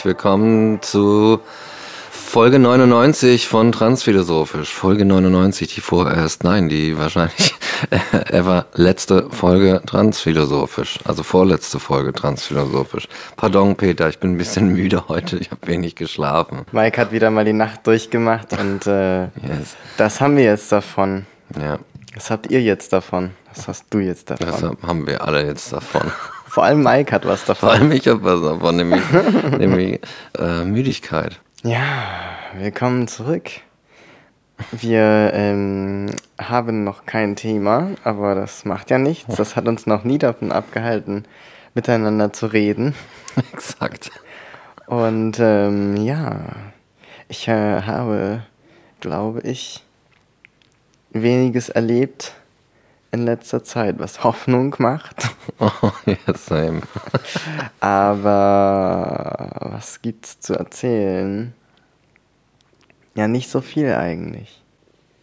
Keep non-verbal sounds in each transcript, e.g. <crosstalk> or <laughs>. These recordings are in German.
Herzlich willkommen zu Folge 99 von Transphilosophisch. Folge 99, die vorerst, nein, die wahrscheinlich <laughs> ever letzte Folge Transphilosophisch. Also vorletzte Folge Transphilosophisch. Pardon, Peter, ich bin ein bisschen <laughs> müde heute. Ich habe wenig geschlafen. Mike hat wieder mal die Nacht durchgemacht und äh, <laughs> yes. das haben wir jetzt davon. Ja. Was habt ihr jetzt davon? Was hast du jetzt davon? Das haben wir alle jetzt davon. Vor allem Mike hat was davon. Vor allem ich habe was davon, nämlich, <laughs> nämlich äh, Müdigkeit. Ja, willkommen zurück. Wir ähm, haben noch kein Thema, aber das macht ja nichts. Das hat uns noch nie davon abgehalten, miteinander zu reden. <laughs> Exakt. Und ähm, ja, ich äh, habe, glaube ich, weniges erlebt in letzter Zeit, was <laughs> Hoffnung macht. <laughs> Oh, yeah, same. <laughs> Aber was gibt's zu erzählen? Ja, nicht so viel eigentlich.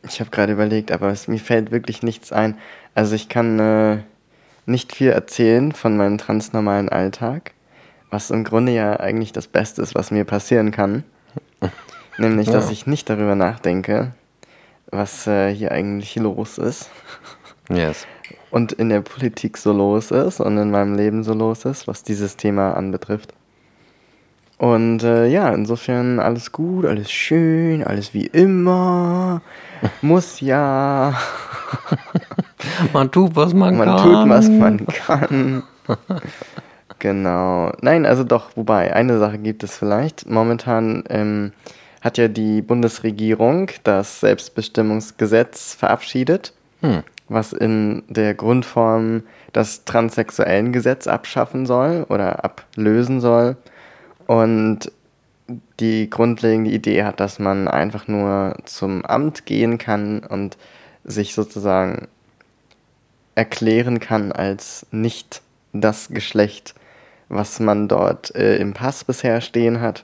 Ich habe gerade überlegt, aber es, mir fällt wirklich nichts ein. Also ich kann äh, nicht viel erzählen von meinem transnormalen Alltag, was im Grunde ja eigentlich das Beste ist, was mir passieren kann. Nämlich, ja. dass ich nicht darüber nachdenke, was äh, hier eigentlich los ist. Yes. Und in der Politik so los ist und in meinem Leben so los ist, was dieses Thema anbetrifft. Und äh, ja, insofern alles gut, alles schön, alles wie immer. <laughs> Muss ja. <laughs> man tut, was man, man kann. Man tut, was man kann. <laughs> genau. Nein, also doch, wobei, eine Sache gibt es vielleicht. Momentan ähm, hat ja die Bundesregierung das Selbstbestimmungsgesetz verabschiedet. Hm was in der Grundform das transsexuellen Gesetz abschaffen soll oder ablösen soll. Und die grundlegende Idee hat, dass man einfach nur zum Amt gehen kann und sich sozusagen erklären kann als nicht das Geschlecht, was man dort äh, im Pass bisher stehen hat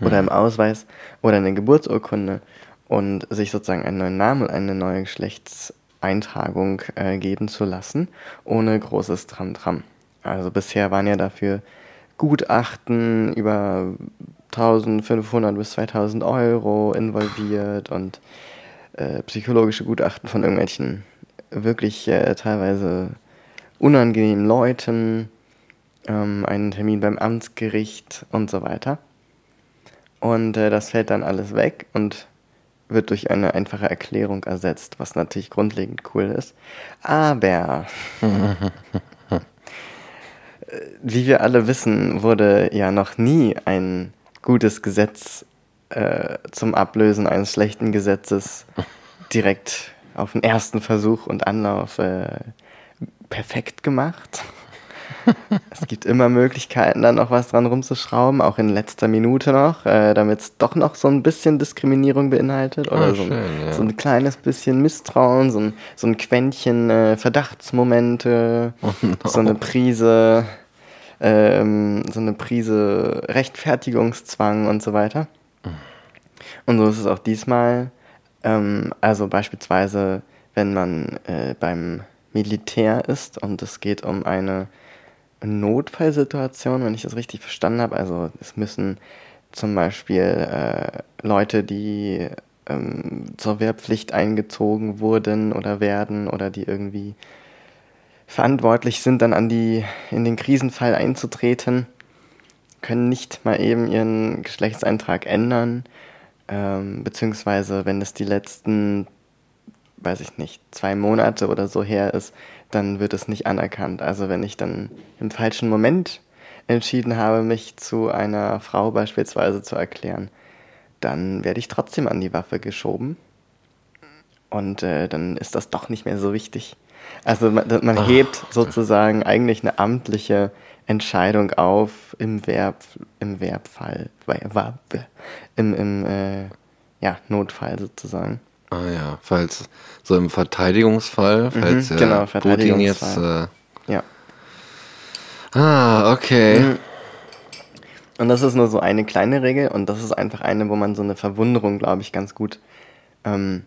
oder im Ausweis oder in der Geburtsurkunde und sich sozusagen einen neuen Namen und eine neue Geschlechts Eintragung äh, geben zu lassen, ohne großes Tram-Tram. Also bisher waren ja dafür Gutachten über 1500 bis 2000 Euro involviert und äh, psychologische Gutachten von irgendwelchen wirklich äh, teilweise unangenehmen Leuten, ähm, einen Termin beim Amtsgericht und so weiter. Und äh, das fällt dann alles weg und wird durch eine einfache Erklärung ersetzt, was natürlich grundlegend cool ist. Aber wie wir alle wissen, wurde ja noch nie ein gutes Gesetz äh, zum Ablösen eines schlechten Gesetzes direkt auf den ersten Versuch und Anlauf äh, perfekt gemacht <laughs> es gibt immer Möglichkeiten, da noch was dran rumzuschrauben, auch in letzter Minute noch, äh, damit es doch noch so ein bisschen Diskriminierung beinhaltet oder oh, so, ein, ja. so, ein, kleines bisschen Misstrauen, so ein, so ein Quäntchen äh, Verdachtsmomente, oh no. so eine Prise, ähm, so eine Prise Rechtfertigungszwang und so weiter. Und so ist es auch diesmal. Ähm, also beispielsweise, wenn man äh, beim Militär ist und es geht um eine Notfallsituation, wenn ich das richtig verstanden habe. Also es müssen zum Beispiel äh, Leute, die ähm, zur Wehrpflicht eingezogen wurden oder werden oder die irgendwie verantwortlich sind, dann an die, in den Krisenfall einzutreten, können nicht mal eben ihren Geschlechtseintrag ändern, ähm, beziehungsweise wenn es die letzten, weiß ich nicht, zwei Monate oder so her ist, dann wird es nicht anerkannt. Also wenn ich dann im falschen Moment entschieden habe, mich zu einer Frau beispielsweise zu erklären, dann werde ich trotzdem an die Waffe geschoben. Und äh, dann ist das doch nicht mehr so wichtig. Also man, man ah. hebt sozusagen eigentlich eine amtliche Entscheidung auf im Verb, im Verbfall, im, im äh, ja, Notfall sozusagen. Ah ja, falls so im Verteidigungsfall, mhm, falls mhm, genau, Putin jetzt. Äh, ja. Ah, okay. Mhm. Und das ist nur so eine kleine Regel und das ist einfach eine, wo man so eine Verwunderung, glaube ich, ganz gut ähm,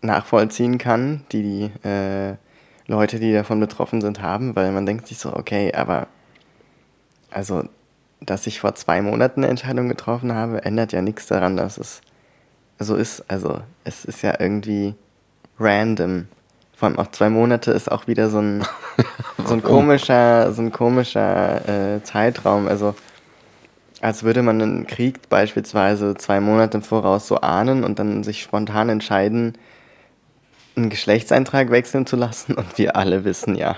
nachvollziehen kann, die die äh, Leute, die davon betroffen sind, haben, weil man denkt sich so, okay, aber also, dass ich vor zwei Monaten eine Entscheidung getroffen habe, ändert ja nichts daran, dass es so ist. Also, es ist ja irgendwie random. Vor allem auch zwei Monate ist auch wieder so ein, <laughs> so ein komischer, so ein komischer äh, Zeitraum. Also, als würde man einen Krieg beispielsweise zwei Monate im Voraus so ahnen und dann sich spontan entscheiden, einen Geschlechtseintrag wechseln zu lassen. Und wir alle wissen ja,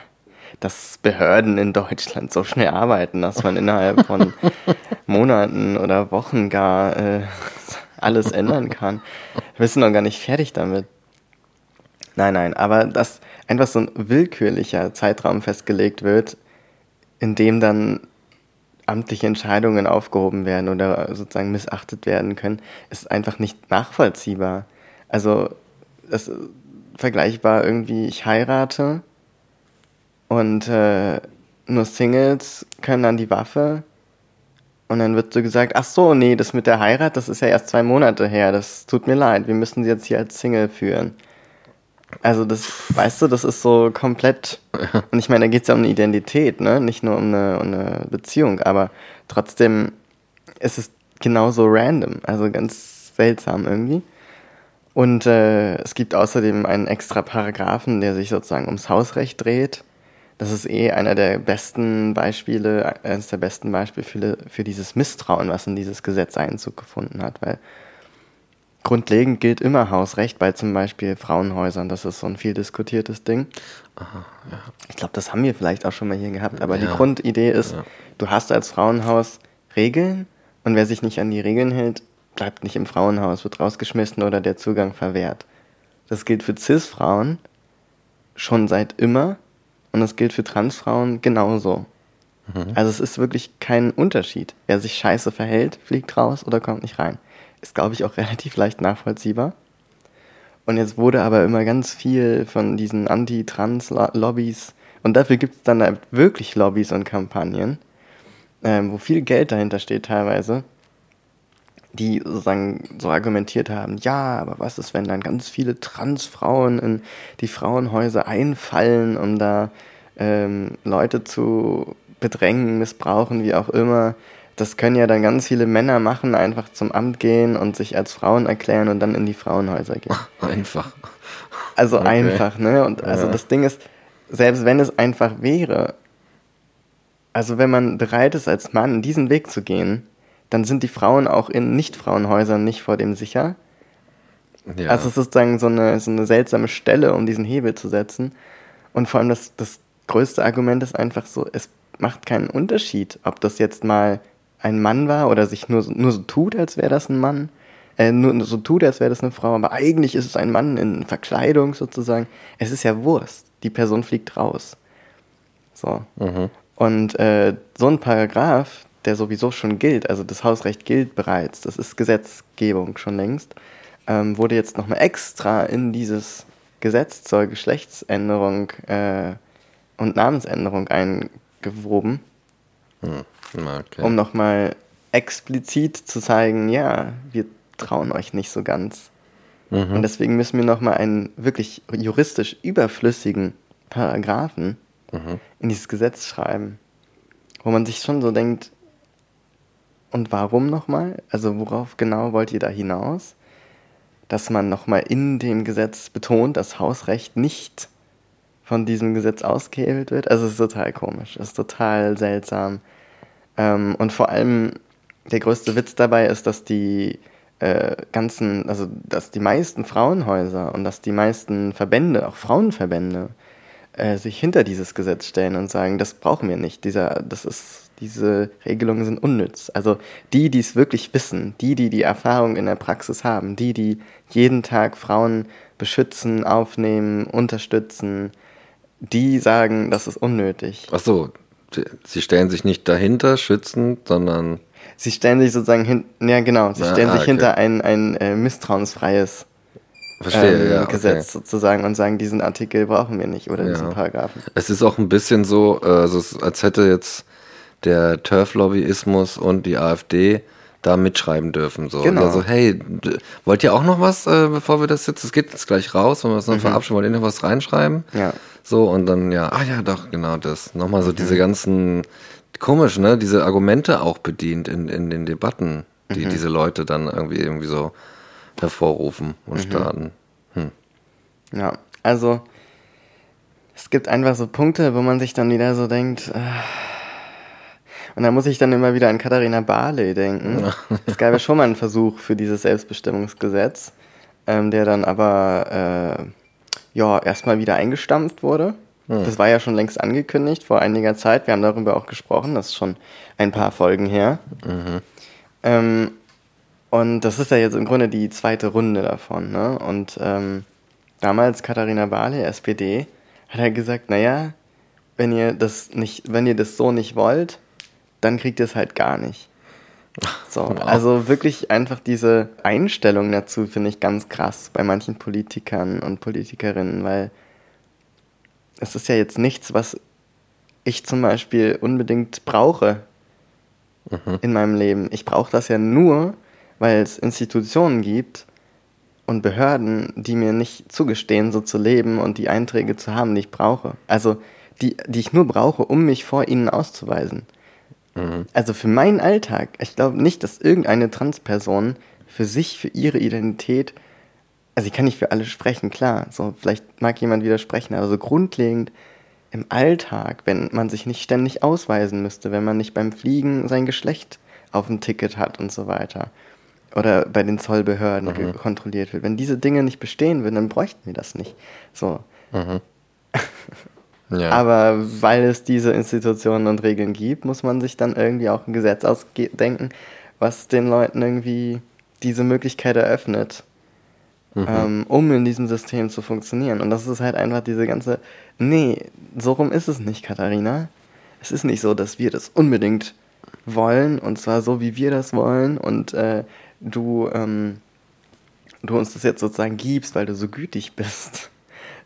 dass Behörden in Deutschland so schnell arbeiten, dass man innerhalb von <laughs> Monaten oder Wochen gar äh, alles <laughs> ändern kann. Wir sind noch gar nicht fertig damit. Nein, nein, aber dass einfach so ein willkürlicher Zeitraum festgelegt wird, in dem dann amtliche Entscheidungen aufgehoben werden oder sozusagen missachtet werden können, ist einfach nicht nachvollziehbar. Also das ist vergleichbar irgendwie, ich heirate und äh, nur Singles können an die Waffe und dann wird so gesagt, ach so, nee, das mit der Heirat, das ist ja erst zwei Monate her, das tut mir leid, wir müssen sie jetzt hier als Single führen. Also das, weißt du, das ist so komplett. Und ich meine, da geht es ja um eine Identität, ne? Nicht nur um eine, um eine Beziehung, aber trotzdem ist es genauso random, also ganz seltsam irgendwie. Und äh, es gibt außerdem einen extra Paragraphen, der sich sozusagen ums Hausrecht dreht. Das ist eh einer der besten Beispiele, eines der besten Beispiele für, für dieses Misstrauen, was in dieses Gesetz Einzug gefunden hat, weil Grundlegend gilt immer Hausrecht bei zum Beispiel Frauenhäusern. Das ist so ein viel diskutiertes Ding. Aha, ja. Ich glaube, das haben wir vielleicht auch schon mal hier gehabt. Aber ja. die Grundidee ist, ja. du hast als Frauenhaus Regeln und wer sich nicht an die Regeln hält, bleibt nicht im Frauenhaus, wird rausgeschmissen oder der Zugang verwehrt. Das gilt für CIS-Frauen schon seit immer und das gilt für Transfrauen genauso. Mhm. Also es ist wirklich kein Unterschied. Wer sich scheiße verhält, fliegt raus oder kommt nicht rein. Ist, glaube ich, auch <laughs> relativ leicht nachvollziehbar. Und jetzt wurde aber immer ganz viel von diesen Anti-Trans-Lobbys, und dafür gibt es dann halt wirklich Lobbys und Kampagnen, ähm, wo viel Geld dahinter steht teilweise, die sozusagen so argumentiert haben, ja, aber was ist, wenn dann ganz viele Transfrauen in die Frauenhäuser einfallen, um da ähm, Leute zu bedrängen, missbrauchen, wie auch immer das können ja dann ganz viele Männer machen, einfach zum Amt gehen und sich als Frauen erklären und dann in die Frauenhäuser gehen. <laughs> Einfach. Also okay. einfach, ne? Und also ja. das Ding ist, selbst wenn es einfach wäre, also wenn man bereit ist, als Mann diesen Weg zu gehen, dann sind die Frauen auch in Nicht-Frauenhäusern nicht vor dem sicher. Ja. Also es ist sozusagen so eine, so eine seltsame Stelle, um diesen Hebel zu setzen. Und vor allem das, das größte Argument ist einfach so, es macht keinen Unterschied, ob das jetzt mal ein Mann war oder sich nur, nur so tut, als wäre das ein Mann. Äh, nur so tut, als wäre das eine Frau, aber eigentlich ist es ein Mann in Verkleidung sozusagen. Es ist ja Wurst. Die Person fliegt raus. So. Mhm. Und äh, so ein Paragraph, der sowieso schon gilt, also das Hausrecht gilt bereits, das ist Gesetzgebung schon längst, ähm, wurde jetzt nochmal extra in dieses Gesetz zur Geschlechtsänderung äh, und Namensänderung eingewoben. Hm. Okay. Um nochmal explizit zu zeigen, ja, wir trauen euch nicht so ganz. Mhm. Und deswegen müssen wir nochmal einen wirklich juristisch überflüssigen Paragraphen mhm. in dieses Gesetz schreiben, wo man sich schon so denkt, und warum nochmal? Also worauf genau wollt ihr da hinaus? Dass man nochmal in dem Gesetz betont, dass Hausrecht nicht von diesem Gesetz ausgehebelt wird. Also es ist total komisch, es ist total seltsam. Ähm, und vor allem der größte Witz dabei ist, dass die äh, ganzen, also dass die meisten Frauenhäuser und dass die meisten Verbände, auch Frauenverbände, äh, sich hinter dieses Gesetz stellen und sagen, das brauchen wir nicht. Dieser, das ist, diese Regelungen sind unnütz. Also die, die es wirklich wissen, die, die die Erfahrung in der Praxis haben, die, die jeden Tag Frauen beschützen, aufnehmen, unterstützen, die sagen, das ist unnötig. Ach so, sie stellen sich nicht dahinter schützend, sondern Sie stellen sich sozusagen hin, ja genau, sie stellen ah, sich okay. hinter ein, ein äh, misstrauensfreies Verstehe, ähm, ja, Gesetz okay. sozusagen und sagen, diesen Artikel brauchen wir nicht oder ja. diesen Paragraphen. Es ist auch ein bisschen so, also als hätte jetzt der Turf-Lobbyismus und die AfD da mitschreiben dürfen. So. Genau. Also, hey, wollt ihr auch noch was, äh, bevor wir das jetzt, es geht jetzt gleich raus, wenn wir es dann mhm. verabschieden, wollt ihr noch was reinschreiben? Ja. So, und dann, ja, ah ja, doch, genau das. Nochmal so mhm. diese ganzen, komisch, ne, diese Argumente auch bedient in, in den Debatten, die mhm. diese Leute dann irgendwie, irgendwie so hervorrufen und mhm. starten. Hm. Ja, also es gibt einfach so Punkte, wo man sich dann wieder so denkt, äh, und da muss ich dann immer wieder an Katharina Barley denken. es gab ja schon mal einen Versuch für dieses Selbstbestimmungsgesetz, ähm, der dann aber äh, ja erstmal wieder eingestampft wurde. Hm. Das war ja schon längst angekündigt vor einiger Zeit. Wir haben darüber auch gesprochen. Das ist schon ein paar Folgen her. Mhm. Ähm, und das ist ja jetzt im Grunde die zweite Runde davon. Ne? Und ähm, damals Katharina Barley, SPD, hat er gesagt, naja, wenn ihr das nicht, wenn ihr das so nicht wollt, dann kriegt ihr es halt gar nicht. So, also wirklich einfach diese Einstellung dazu finde ich ganz krass bei manchen Politikern und Politikerinnen, weil es ist ja jetzt nichts, was ich zum Beispiel unbedingt brauche mhm. in meinem Leben. Ich brauche das ja nur, weil es Institutionen gibt und Behörden, die mir nicht zugestehen, so zu leben und die Einträge zu haben, die ich brauche. Also die, die ich nur brauche, um mich vor ihnen auszuweisen. Mhm. Also für meinen Alltag, ich glaube nicht, dass irgendeine Transperson für sich, für ihre Identität, also ich kann nicht für alle sprechen, klar, so vielleicht mag jemand widersprechen, aber so grundlegend im Alltag, wenn man sich nicht ständig ausweisen müsste, wenn man nicht beim Fliegen sein Geschlecht auf dem Ticket hat und so weiter oder bei den Zollbehörden mhm. kontrolliert wird. Wenn diese Dinge nicht bestehen würden, dann bräuchten wir das nicht. So. Mhm. <laughs> Ja. Aber weil es diese Institutionen und Regeln gibt, muss man sich dann irgendwie auch ein Gesetz ausdenken, was den Leuten irgendwie diese Möglichkeit eröffnet, mhm. ähm, um in diesem System zu funktionieren. Und das ist halt einfach diese ganze, nee, so rum ist es nicht, Katharina. Es ist nicht so, dass wir das unbedingt wollen und zwar so, wie wir das wollen und äh, du, ähm, du uns das jetzt sozusagen gibst, weil du so gütig bist.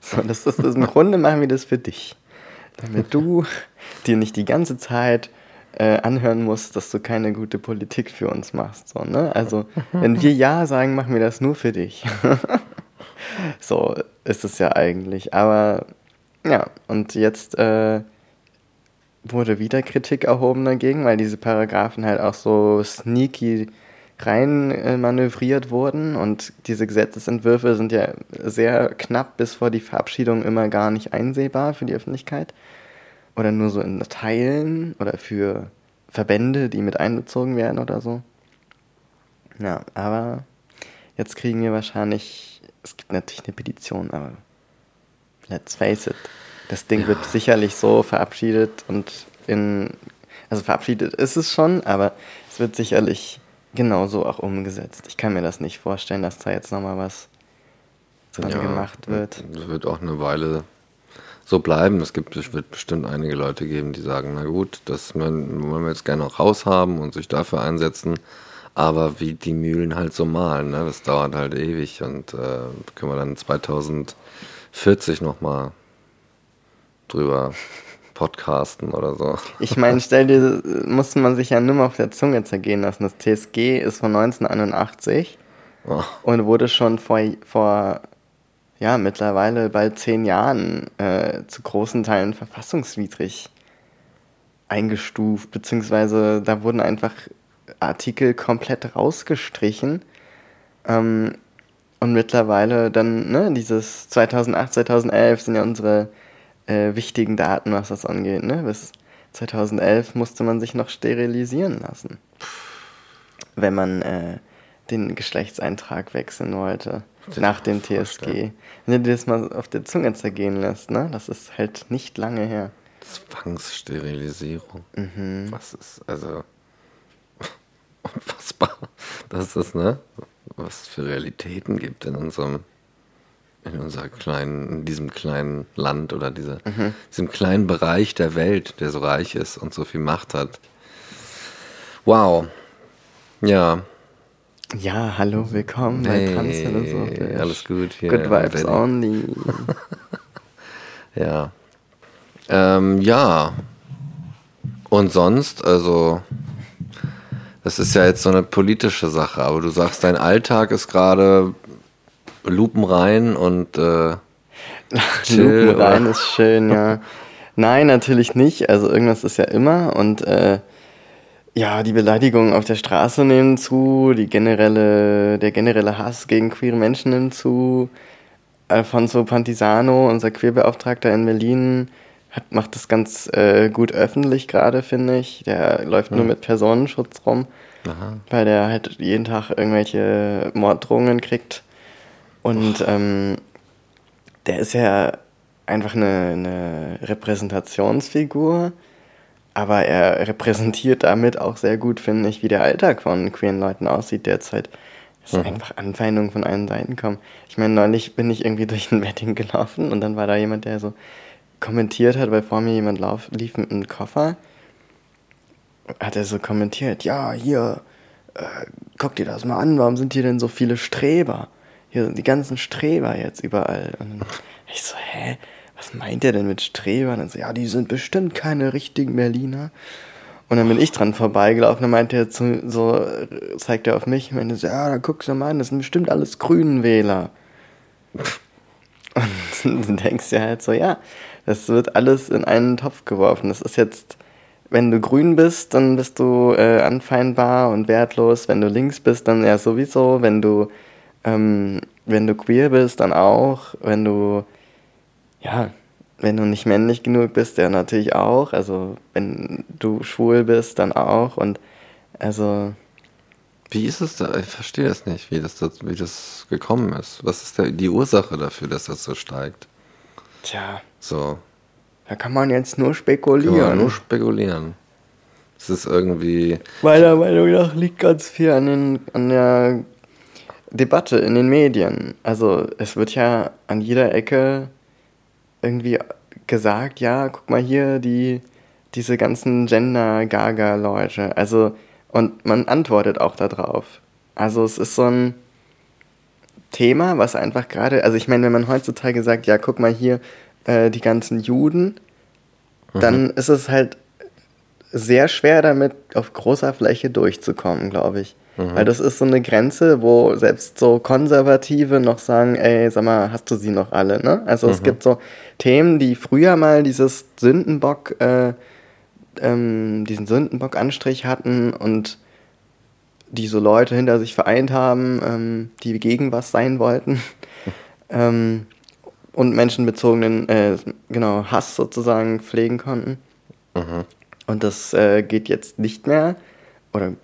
So, das ist im Grunde machen wir das für dich. Damit du dir nicht die ganze Zeit äh, anhören musst, dass du keine gute Politik für uns machst. So, ne? Also, wenn wir Ja sagen, machen wir das nur für dich. <laughs> so ist es ja eigentlich. Aber ja, und jetzt äh, wurde wieder Kritik erhoben dagegen, weil diese Paragraphen halt auch so sneaky rein äh, manövriert wurden und diese Gesetzesentwürfe sind ja sehr knapp bis vor die Verabschiedung immer gar nicht einsehbar für die Öffentlichkeit oder nur so in Teilen oder für Verbände, die mit einbezogen werden oder so. Ja, aber jetzt kriegen wir wahrscheinlich, es gibt natürlich eine Petition, aber let's face it, das Ding ja. wird sicherlich so verabschiedet und in, also verabschiedet ist es schon, aber es wird sicherlich genauso auch umgesetzt. Ich kann mir das nicht vorstellen, dass da jetzt nochmal was dran ja, gemacht wird. Es wird auch eine Weile so bleiben. Es, gibt, es wird bestimmt einige Leute geben, die sagen, na gut, das wollen wir jetzt gerne noch raushaben und sich dafür einsetzen. Aber wie die Mühlen halt so malen, ne? das dauert halt ewig und äh, können wir dann 2040 nochmal drüber podcasten oder so. Ich meine, <laughs> stell dir, muss man sich ja nur mal auf der Zunge zergehen lassen. Das TSG ist von 1981 oh. und wurde schon vor, vor ja, mittlerweile bald zehn Jahren äh, zu großen Teilen verfassungswidrig eingestuft, beziehungsweise da wurden einfach Artikel komplett rausgestrichen. Ähm, und mittlerweile dann, ne, dieses 2008, 2011 sind ja unsere äh, wichtigen Daten, was das angeht. Ne? Bis 2011 musste man sich noch sterilisieren lassen, wenn man äh, den Geschlechtseintrag wechseln wollte. Nach dem TSG. Wenn du dir das mal auf der Zunge zergehen lässt, ne? Das ist halt nicht lange her. Zwangssterilisierung. Mhm. Was ist, also <laughs> unfassbar, dass es, ne? Was es für Realitäten gibt in unserem in unserer kleinen, in diesem kleinen Land oder dieser, mhm. diesem kleinen Bereich der Welt, der so reich ist und so viel Macht hat. Wow. Ja. Ja, hallo, willkommen hey, bei Tanzphilosophisch. Alles gut hier. Good Vibes only. <laughs> ja. Ähm, ja. Und sonst, also, das ist ja jetzt so eine politische Sache, aber du sagst, dein Alltag ist gerade Lupen rein und äh, <laughs> chill, Lupen rein ist schön, ja. Nein, natürlich nicht. Also irgendwas ist ja immer und äh, ja, die Beleidigungen auf der Straße nehmen zu, die generelle, der generelle Hass gegen queere Menschen nimmt zu. Alfonso Pantisano, unser Queerbeauftragter in Berlin, hat, macht das ganz äh, gut öffentlich gerade, finde ich. Der läuft mhm. nur mit Personenschutz rum, Aha. weil der halt jeden Tag irgendwelche Morddrohungen kriegt. Und ähm, der ist ja einfach eine, eine Repräsentationsfigur, aber er repräsentiert damit auch sehr gut, finde ich, wie der Alltag von queeren Leuten aussieht derzeit. Es ist mhm. einfach Anfeindungen von allen Seiten kommen. Ich meine, neulich bin ich irgendwie <laughs> durch ein Wedding gelaufen und dann war da jemand, der so kommentiert hat, weil vor mir jemand lauf, lief mit einem Koffer. Hat er so kommentiert, ja, hier, äh, guck dir das mal an, warum sind hier denn so viele Streber? Hier die ganzen Streber jetzt überall. Und dann ich so, hä? Was meint er denn mit Strebern? Und so, ja, die sind bestimmt keine richtigen Berliner. Und dann bin ich dran vorbeigelaufen, dann meinte er zu, so, zeigt er auf mich und meinte so, ja, da guckst du mal an, das sind bestimmt alles Grünenwähler. Und <laughs> du denkst ja halt so, ja, das wird alles in einen Topf geworfen. Das ist jetzt, wenn du grün bist, dann bist du äh, anfeindbar und wertlos. Wenn du links bist, dann ja sowieso. Wenn du ähm, wenn du queer bist, dann auch. Wenn du, ja, wenn du nicht männlich genug bist, ja natürlich auch. Also wenn du schwul bist, dann auch. Und also. Wie ist es da? Ich verstehe das nicht, wie das, wie das gekommen ist. Was ist da die Ursache dafür, dass das so steigt? Tja. So. Da kann man jetzt nur spekulieren. Kann man nur spekulieren. Es ist irgendwie. Meiner Meinung nach liegt ganz viel an, den, an der Debatte in den Medien. Also es wird ja an jeder Ecke irgendwie gesagt, ja, guck mal hier, die, diese ganzen Gender-Gaga-Leute. Also, und man antwortet auch darauf. Also es ist so ein Thema, was einfach gerade, also ich meine, wenn man heutzutage sagt, ja, guck mal hier, äh, die ganzen Juden, mhm. dann ist es halt sehr schwer damit auf großer Fläche durchzukommen, glaube ich. Mhm. Weil das ist so eine Grenze, wo selbst so Konservative noch sagen, ey, sag mal, hast du sie noch alle, ne? Also mhm. es gibt so Themen, die früher mal dieses Sündenbock, äh, ähm, diesen Sündenbock-Anstrich hatten und die so Leute hinter sich vereint haben, ähm, die gegen was sein wollten. <laughs> ähm, und menschenbezogenen, äh, genau, Hass sozusagen pflegen konnten. Mhm. Und das äh, geht jetzt nicht mehr oder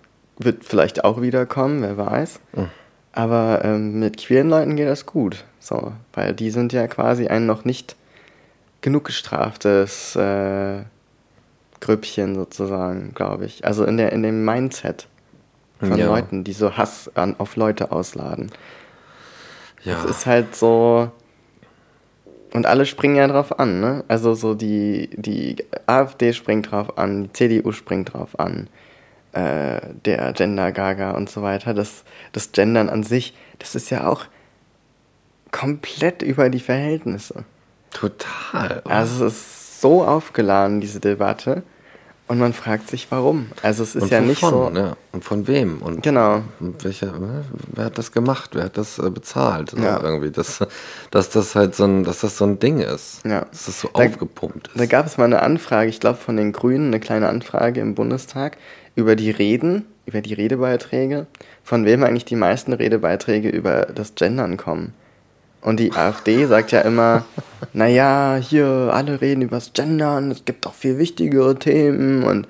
wird vielleicht auch wieder kommen, wer weiß. Mhm. Aber ähm, mit queeren Leuten geht das gut. So, weil die sind ja quasi ein noch nicht genug gestraftes äh, Grüppchen sozusagen, glaube ich. Also in, der, in dem Mindset von ja. Leuten, die so Hass an, auf Leute ausladen. Ja. Das ist halt so. Und alle springen ja drauf an, ne? Also so die, die AfD springt drauf an, die CDU springt drauf an äh, der Gender Gaga und so weiter, das, das Gendern an sich, das ist ja auch komplett über die Verhältnisse. Total. Also es ist so aufgeladen, diese Debatte. Und man fragt sich, warum. Also es ist und ja nicht so. Ja. Und von wem? Und genau. Welcher, ne? wer hat das gemacht? Wer hat das äh, bezahlt? Ja. Irgendwie, dass, dass das halt so ein, dass das so ein Ding ist. Ja. Dass das so da, aufgepumpt ist. Da gab es mal eine Anfrage, ich glaube von den Grünen, eine kleine Anfrage im Bundestag, über die Reden, über die Redebeiträge, von wem eigentlich die meisten Redebeiträge über das Gendern kommen. Und die AfD <laughs> sagt ja immer, naja, hier alle reden übers Gendern, es gibt auch viel wichtigere Themen und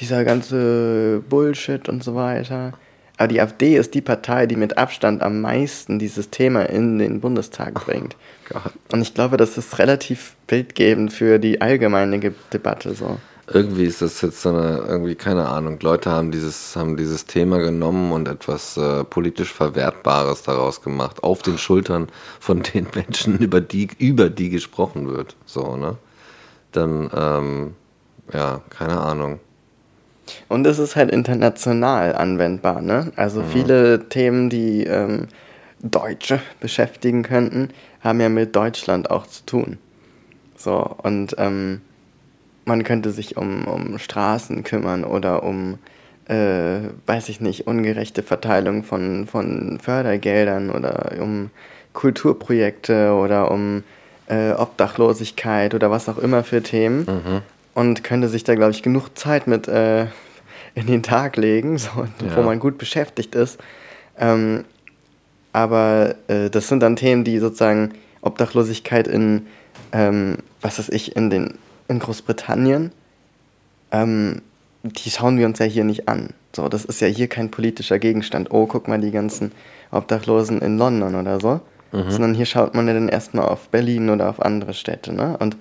dieser ganze Bullshit und so weiter. Aber die AfD ist die Partei, die mit Abstand am meisten dieses Thema in den Bundestag bringt. Oh und ich glaube, das ist relativ bildgebend für die allgemeine Debatte so irgendwie ist das jetzt so eine, irgendwie, keine Ahnung, Leute haben dieses, haben dieses Thema genommen und etwas äh, politisch Verwertbares daraus gemacht, auf den Schultern von <laughs> den Menschen, über die, über die gesprochen wird. So, ne? Dann, ähm, ja, keine Ahnung. Und es ist halt international anwendbar, ne? Also mhm. viele Themen, die ähm, Deutsche beschäftigen könnten, haben ja mit Deutschland auch zu tun. So, und ähm, man könnte sich um, um Straßen kümmern oder um, äh, weiß ich nicht, ungerechte Verteilung von, von Fördergeldern oder um Kulturprojekte oder um äh, Obdachlosigkeit oder was auch immer für Themen. Mhm. Und könnte sich da, glaube ich, genug Zeit mit äh, in den Tag legen, <laughs> so, ja. wo man gut beschäftigt ist. Ähm, aber äh, das sind dann Themen, die sozusagen Obdachlosigkeit in, ähm, was weiß ich, in den in Großbritannien, ähm, die schauen wir uns ja hier nicht an. So, das ist ja hier kein politischer Gegenstand. Oh, guck mal die ganzen Obdachlosen in London oder so. Mhm. Sondern hier schaut man ja dann erstmal auf Berlin oder auf andere Städte. Ne? Und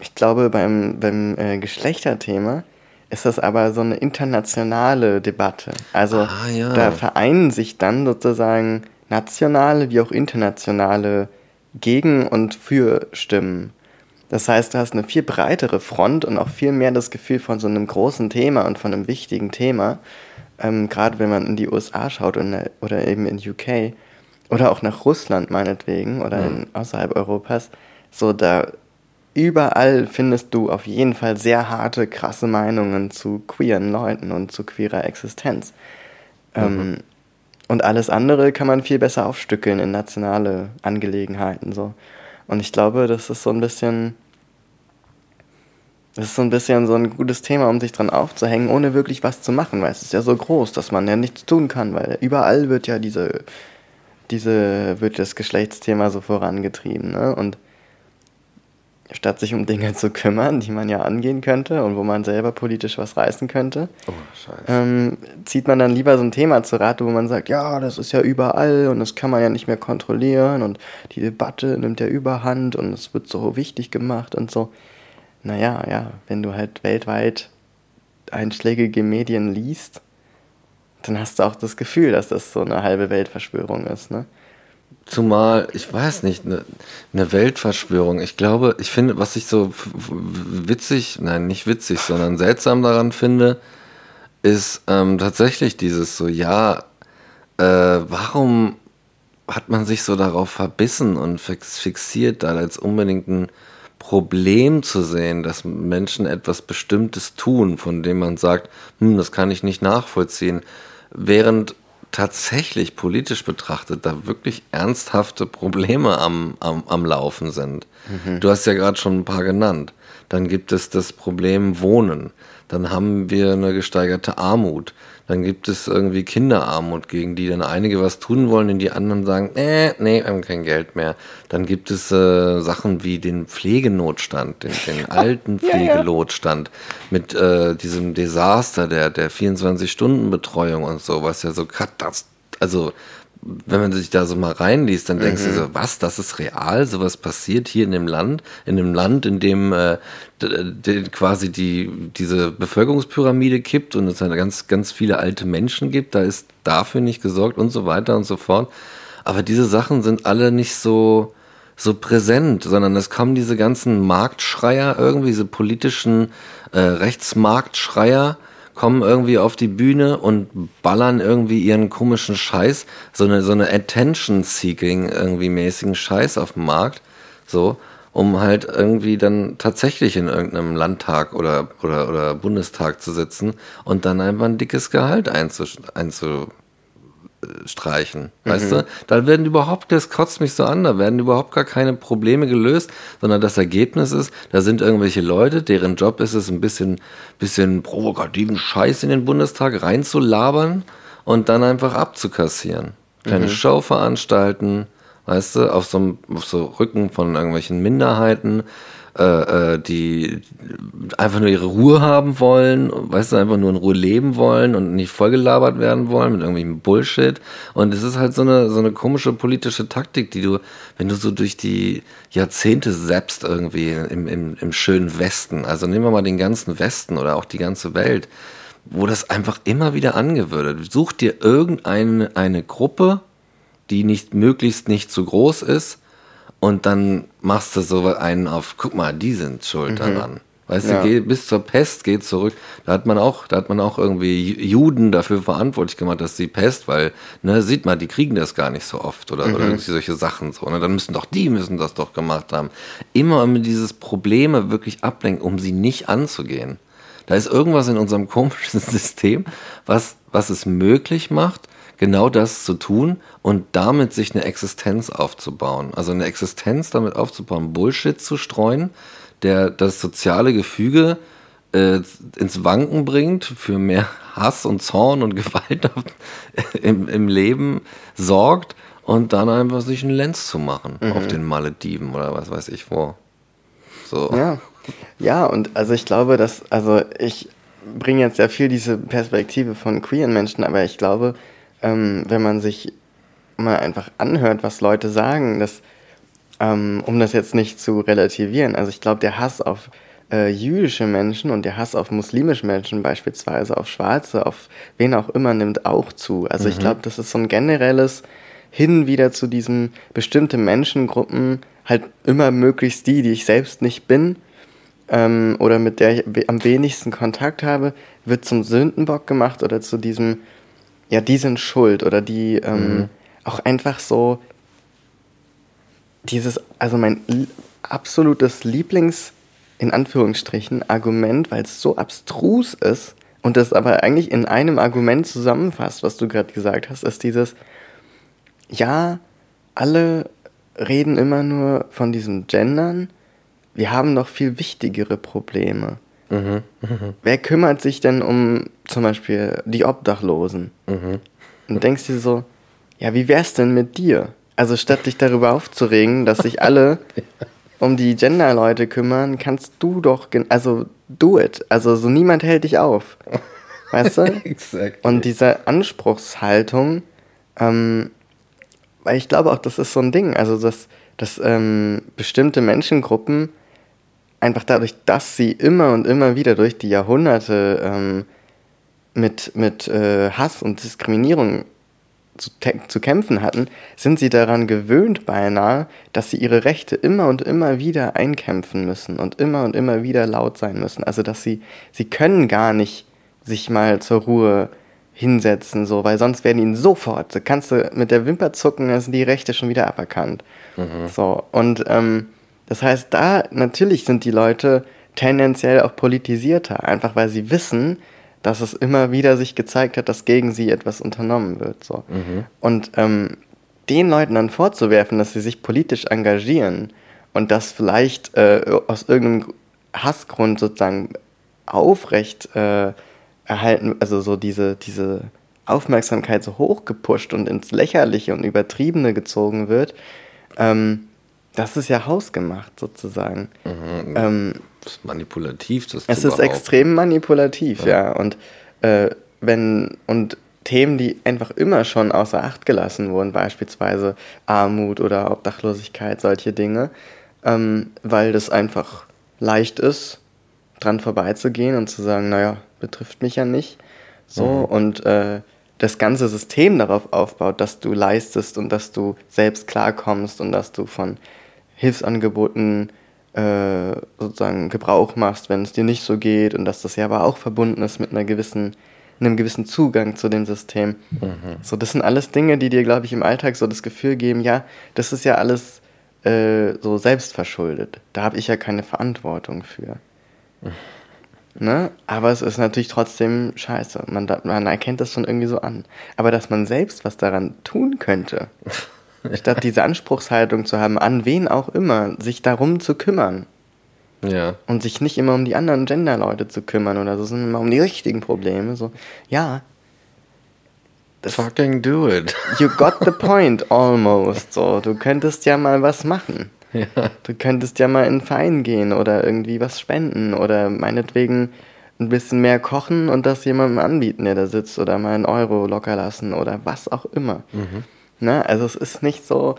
ich glaube, beim, beim äh, Geschlechterthema ist das aber so eine internationale Debatte. Also ah, ja. da vereinen sich dann sozusagen nationale wie auch internationale Gegen- und Für-Stimmen. Das heißt, du hast eine viel breitere Front und auch viel mehr das Gefühl von so einem großen Thema und von einem wichtigen Thema. Ähm, Gerade wenn man in die USA schaut und, oder eben in UK oder auch nach Russland meinetwegen oder mhm. in, außerhalb Europas. So, da überall findest du auf jeden Fall sehr harte, krasse Meinungen zu queeren Leuten und zu queerer Existenz. Mhm. Ähm, und alles andere kann man viel besser aufstückeln in nationale Angelegenheiten. So. Und ich glaube, das ist so ein bisschen. Das ist so ein bisschen so ein gutes Thema, um sich dran aufzuhängen, ohne wirklich was zu machen, weil es ist ja so groß, dass man ja nichts tun kann, weil überall wird ja diese, diese, wird das Geschlechtsthema so vorangetrieben, ne? Und statt sich um Dinge zu kümmern, die man ja angehen könnte und wo man selber politisch was reißen könnte, oh, ähm, zieht man dann lieber so ein Thema zu Rate, wo man sagt, ja, das ist ja überall und das kann man ja nicht mehr kontrollieren und die Debatte nimmt ja überhand und es wird so wichtig gemacht und so. Naja, ja, wenn du halt weltweit einschlägige Medien liest, dann hast du auch das Gefühl, dass das so eine halbe Weltverschwörung ist, ne? Zumal, ich weiß nicht, eine ne Weltverschwörung. Ich glaube, ich finde, was ich so witzig, nein, nicht witzig, sondern seltsam daran finde, ist ähm, tatsächlich dieses so, ja, äh, warum hat man sich so darauf verbissen und fixiert, da als unbedingt ein Problem zu sehen, dass Menschen etwas Bestimmtes tun, von dem man sagt, hm, das kann ich nicht nachvollziehen, während tatsächlich politisch betrachtet da wirklich ernsthafte Probleme am, am, am Laufen sind. Mhm. Du hast ja gerade schon ein paar genannt. Dann gibt es das Problem Wohnen. Dann haben wir eine gesteigerte Armut. Dann gibt es irgendwie Kinderarmut, gegen die dann einige was tun wollen und die anderen sagen, äh, nee, wir haben kein Geld mehr. Dann gibt es äh, Sachen wie den Pflegenotstand, den, den <laughs> alten Pflegenotstand ja. mit äh, diesem Desaster der, der 24-Stunden-Betreuung und so, was ja so katastrophisch also wenn man sich da so mal reinliest, dann denkst mhm. du so, was, das ist real, sowas passiert hier in dem Land, in dem Land, in dem äh, quasi die, diese Bevölkerungspyramide kippt und es ganz, ganz viele alte Menschen gibt, da ist dafür nicht gesorgt und so weiter und so fort. Aber diese Sachen sind alle nicht so, so präsent, sondern es kommen diese ganzen Marktschreier, irgendwie diese politischen äh, Rechtsmarktschreier, kommen irgendwie auf die Bühne und ballern irgendwie ihren komischen Scheiß, so eine, so eine Attention-Seeking irgendwie mäßigen Scheiß auf dem Markt, so, um halt irgendwie dann tatsächlich in irgendeinem Landtag oder, oder, oder Bundestag zu sitzen und dann einfach ein dickes Gehalt einzusch einzu streichen. Mhm. Weißt du? Da werden überhaupt, das kotzt mich so an, da werden überhaupt gar keine Probleme gelöst, sondern das Ergebnis ist, da sind irgendwelche Leute, deren Job ist es, ein bisschen, bisschen provokativen Scheiß in den Bundestag reinzulabern und dann einfach abzukassieren. Keine mhm. Show veranstalten weißt du, auf so, auf so Rücken von irgendwelchen Minderheiten, äh, äh, die einfach nur ihre Ruhe haben wollen, weißt du, einfach nur in Ruhe leben wollen und nicht vollgelabert werden wollen mit irgendwelchem Bullshit. Und es ist halt so eine, so eine komische politische Taktik, die du, wenn du so durch die Jahrzehnte selbst irgendwie im, im, im schönen Westen, also nehmen wir mal den ganzen Westen oder auch die ganze Welt, wo das einfach immer wieder angewürdet. Such dir irgendeine eine Gruppe, die nicht möglichst nicht zu groß ist, und dann machst du so einen auf, guck mal, die sind schuld mhm. daran. Weißt ja. du, geh, bis zur Pest geht zurück. Da hat man auch, da hat man auch irgendwie Juden dafür verantwortlich gemacht, dass die Pest, weil, ne, sieht man, die kriegen das gar nicht so oft oder, mhm. oder irgendwie solche Sachen so. Ne? Dann müssen doch die müssen das doch gemacht haben. Immer mit dieses Probleme wirklich ablenken, um sie nicht anzugehen. Da ist irgendwas in unserem <laughs> komischen System, was, was es möglich macht, genau das zu tun und damit sich eine Existenz aufzubauen. Also eine Existenz damit aufzubauen, Bullshit zu streuen, der das soziale Gefüge äh, ins Wanken bringt, für mehr Hass und Zorn und <laughs> Gewalt im, im Leben sorgt und dann einfach sich einen Lenz zu machen mhm. auf den Malediven oder was weiß ich wo. So. Ja. Ja, und also ich glaube, dass, also ich bringe jetzt sehr viel diese Perspektive von queeren Menschen, aber ich glaube, ähm, wenn man sich mal einfach anhört, was Leute sagen, dass, ähm, um das jetzt nicht zu relativieren, also ich glaube, der Hass auf äh, jüdische Menschen und der Hass auf muslimische Menschen beispielsweise, auf Schwarze, auf wen auch immer, nimmt auch zu. Also mhm. ich glaube, das ist so ein generelles Hin wieder zu diesen bestimmten Menschengruppen, halt immer möglichst die, die ich selbst nicht bin ähm, oder mit der ich am wenigsten Kontakt habe, wird zum Sündenbock gemacht oder zu diesem ja, die sind schuld oder die ähm, mhm. auch einfach so dieses, also mein absolutes Lieblings, in Anführungsstrichen, Argument, weil es so abstrus ist und das aber eigentlich in einem Argument zusammenfasst, was du gerade gesagt hast, ist dieses, ja, alle reden immer nur von diesem Gendern, wir haben noch viel wichtigere Probleme. Mhm. Mhm. Wer kümmert sich denn um zum Beispiel die Obdachlosen? Mhm. Und denkst dir so, ja, wie wär's denn mit dir? Also statt dich darüber aufzuregen, dass sich alle <laughs> um die Gender-Leute kümmern, kannst du doch, also do it. Also so niemand hält dich auf. Weißt du? <laughs> exactly. Und diese Anspruchshaltung, ähm, weil ich glaube auch, das ist so ein Ding, also dass, dass ähm, bestimmte Menschengruppen einfach dadurch, dass sie immer und immer wieder durch die Jahrhunderte ähm, mit, mit äh, Hass und Diskriminierung zu, zu kämpfen hatten, sind sie daran gewöhnt beinahe, dass sie ihre Rechte immer und immer wieder einkämpfen müssen und immer und immer wieder laut sein müssen. Also dass sie, sie können gar nicht sich mal zur Ruhe hinsetzen, so, weil sonst werden ihnen sofort, kannst du mit der Wimper zucken, dann sind die Rechte schon wieder aberkannt. Mhm. So, und ähm, das heißt, da natürlich sind die Leute tendenziell auch politisierter, einfach weil sie wissen, dass es immer wieder sich gezeigt hat, dass gegen sie etwas unternommen wird. So. Mhm. Und ähm, den Leuten dann vorzuwerfen, dass sie sich politisch engagieren und das vielleicht äh, aus irgendeinem Hassgrund sozusagen aufrecht äh, erhalten, also so diese, diese Aufmerksamkeit so hochgepusht und ins Lächerliche und Übertriebene gezogen wird, ähm, das ist ja hausgemacht sozusagen. Mhm. Ähm, das ist manipulativ. Das es ist extrem manipulativ, ja. ja. Und äh, wenn und Themen, die einfach immer schon außer Acht gelassen wurden, beispielsweise Armut oder Obdachlosigkeit, solche Dinge, ähm, weil das einfach leicht ist, dran vorbeizugehen und zu sagen, naja, betrifft mich ja nicht. So mhm. und äh, das ganze System darauf aufbaut, dass du leistest und dass du selbst klarkommst und dass du von Hilfsangeboten äh, sozusagen Gebrauch machst, wenn es dir nicht so geht und dass das ja aber auch verbunden ist mit einer gewissen, einem gewissen Zugang zu dem System. Mhm. So, das sind alles Dinge, die dir, glaube ich, im Alltag so das Gefühl geben, ja, das ist ja alles äh, so selbstverschuldet. Da habe ich ja keine Verantwortung für. Mhm. <laughs> Ne? Aber es ist natürlich trotzdem scheiße. Man, man erkennt das schon irgendwie so an. Aber dass man selbst was daran tun könnte, <laughs> statt diese Anspruchshaltung zu haben, an wen auch immer, sich darum zu kümmern. Ja. Und sich nicht immer um die anderen Gender-Leute zu kümmern oder so, sondern immer um die richtigen Probleme. So, ja, Fucking do it. <laughs> You got the point almost. So, du könntest ja mal was machen. Ja. Du könntest ja mal in einen Verein gehen oder irgendwie was spenden oder meinetwegen ein bisschen mehr kochen und das jemandem anbieten, der da sitzt oder mal einen Euro locker lassen oder was auch immer. Mhm. Ne? also es ist nicht so,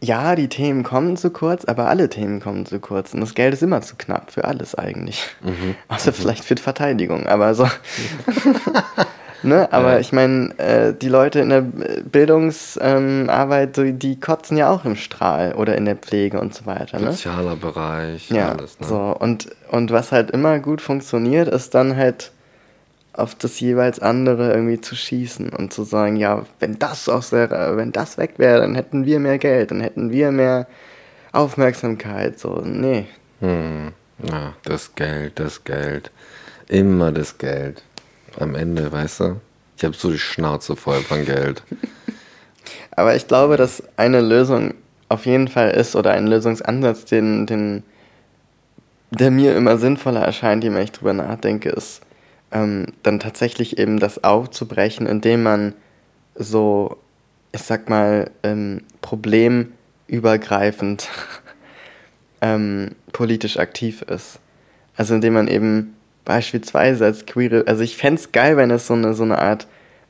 ja, die Themen kommen zu kurz, aber alle Themen kommen zu kurz. Und das Geld ist immer zu knapp für alles eigentlich. Mhm. <laughs> Außer mhm. vielleicht für die Verteidigung, aber so. <laughs> <laughs> ne? Aber ja. ich meine, äh, die Leute in der Bildungsarbeit, ähm, die kotzen ja auch im Strahl oder in der Pflege und so weiter. Ne? Sozialer Bereich, ja, alles. Ne? So, und, und was halt immer gut funktioniert, ist dann halt auf das jeweils andere irgendwie zu schießen und zu sagen, ja, wenn das aus der, wenn das weg wäre, dann hätten wir mehr Geld, dann hätten wir mehr Aufmerksamkeit. So, nee. Hm. Ja, das Geld, das Geld. Immer das Geld. Am Ende, weißt du? Ich habe so die Schnauze voll von Geld. <laughs> Aber ich glaube, dass eine Lösung auf jeden Fall ist oder ein Lösungsansatz, den, den, der mir immer sinnvoller erscheint, je mehr ich drüber nachdenke, ist, ähm, dann tatsächlich eben das aufzubrechen, indem man so, ich sag mal, ähm, problemübergreifend <laughs> ähm, politisch aktiv ist. Also indem man eben beispielsweise als queere, also ich fände es geil, wenn es so eine, so eine Art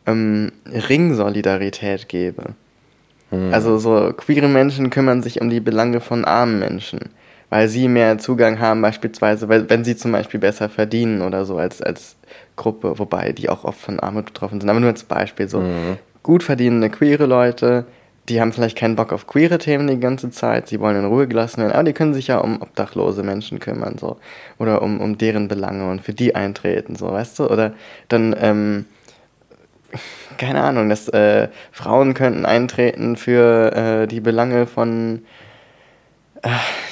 ähm, Ringsolidarität gäbe. Hm. Also so queere Menschen kümmern sich um die Belange von armen Menschen weil sie mehr Zugang haben, beispielsweise, weil, wenn sie zum Beispiel besser verdienen oder so als, als Gruppe, wobei die auch oft von Armut betroffen sind. Aber nur als Beispiel, so mhm. gut verdienende queere Leute, die haben vielleicht keinen Bock auf queere Themen die ganze Zeit, sie wollen in Ruhe gelassen werden, aber die können sich ja um obdachlose Menschen kümmern, so. Oder um, um deren Belange und für die eintreten, so, weißt du? Oder dann, ähm, keine Ahnung, dass äh, Frauen könnten eintreten für äh, die Belange von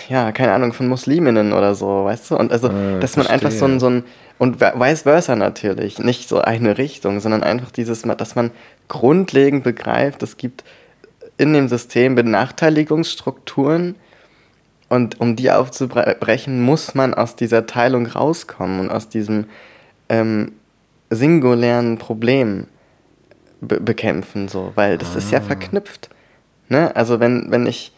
ja, keine Ahnung, von Musliminnen oder so, weißt du? Und also, äh, dass man verstehe. einfach so ein, so ein, und vice versa natürlich, nicht so eine Richtung, sondern einfach dieses, dass man grundlegend begreift, es gibt in dem System Benachteiligungsstrukturen und um die aufzubrechen, muss man aus dieser Teilung rauskommen und aus diesem ähm, singulären Problem be bekämpfen, so, weil das ah. ist ja ah. verknüpft. Ne? Also wenn, wenn ich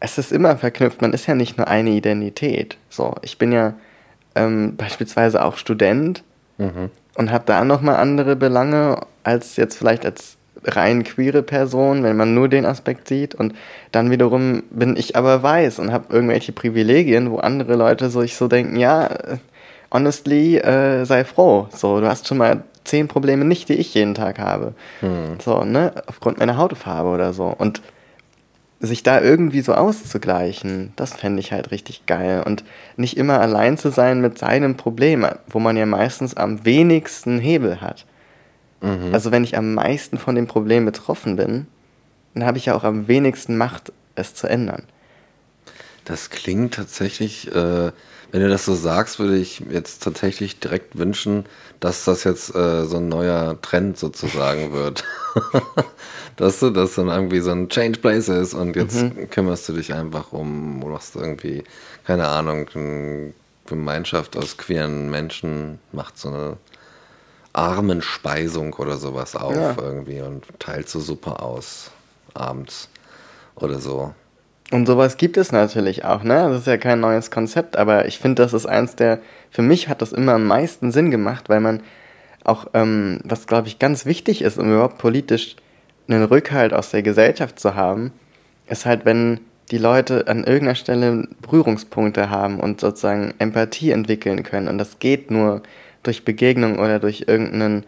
es ist immer verknüpft, man ist ja nicht nur eine Identität. So, ich bin ja ähm, beispielsweise auch Student mhm. und habe da nochmal andere Belange als jetzt vielleicht als rein queere Person, wenn man nur den Aspekt sieht. Und dann wiederum bin ich aber weiß und habe irgendwelche Privilegien, wo andere Leute sich so denken, ja, honestly, äh, sei froh. So, du hast schon mal zehn Probleme nicht, die ich jeden Tag habe. Mhm. So, ne, aufgrund meiner Hautfarbe oder so. Und sich da irgendwie so auszugleichen, das fände ich halt richtig geil. Und nicht immer allein zu sein mit seinem Problem, wo man ja meistens am wenigsten Hebel hat. Mhm. Also wenn ich am meisten von dem Problem betroffen bin, dann habe ich ja auch am wenigsten Macht, es zu ändern. Das klingt tatsächlich, äh, wenn du das so sagst, würde ich jetzt tatsächlich direkt wünschen, dass das jetzt äh, so ein neuer Trend sozusagen <laughs> wird. <laughs> dass du das dann irgendwie so ein Change Place ist und jetzt mhm. kümmerst du dich einfach um, machst irgendwie, keine Ahnung, eine Gemeinschaft aus queeren Menschen macht so eine Armenspeisung oder sowas auf ja. irgendwie und teilt so Suppe aus abends oder so. Und sowas gibt es natürlich auch, ne? Das ist ja kein neues Konzept, aber ich finde, das ist eins der, für mich hat das immer am meisten Sinn gemacht, weil man auch, ähm, was glaube ich ganz wichtig ist, um überhaupt politisch einen Rückhalt aus der Gesellschaft zu haben, ist halt, wenn die Leute an irgendeiner Stelle Berührungspunkte haben und sozusagen Empathie entwickeln können. Und das geht nur durch Begegnung oder durch irgendeinen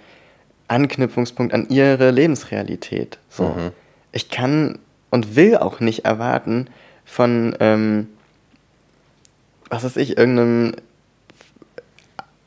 Anknüpfungspunkt an ihre Lebensrealität. So. Mhm. Ich kann und will auch nicht erwarten von, ähm, was weiß ich, irgendeinem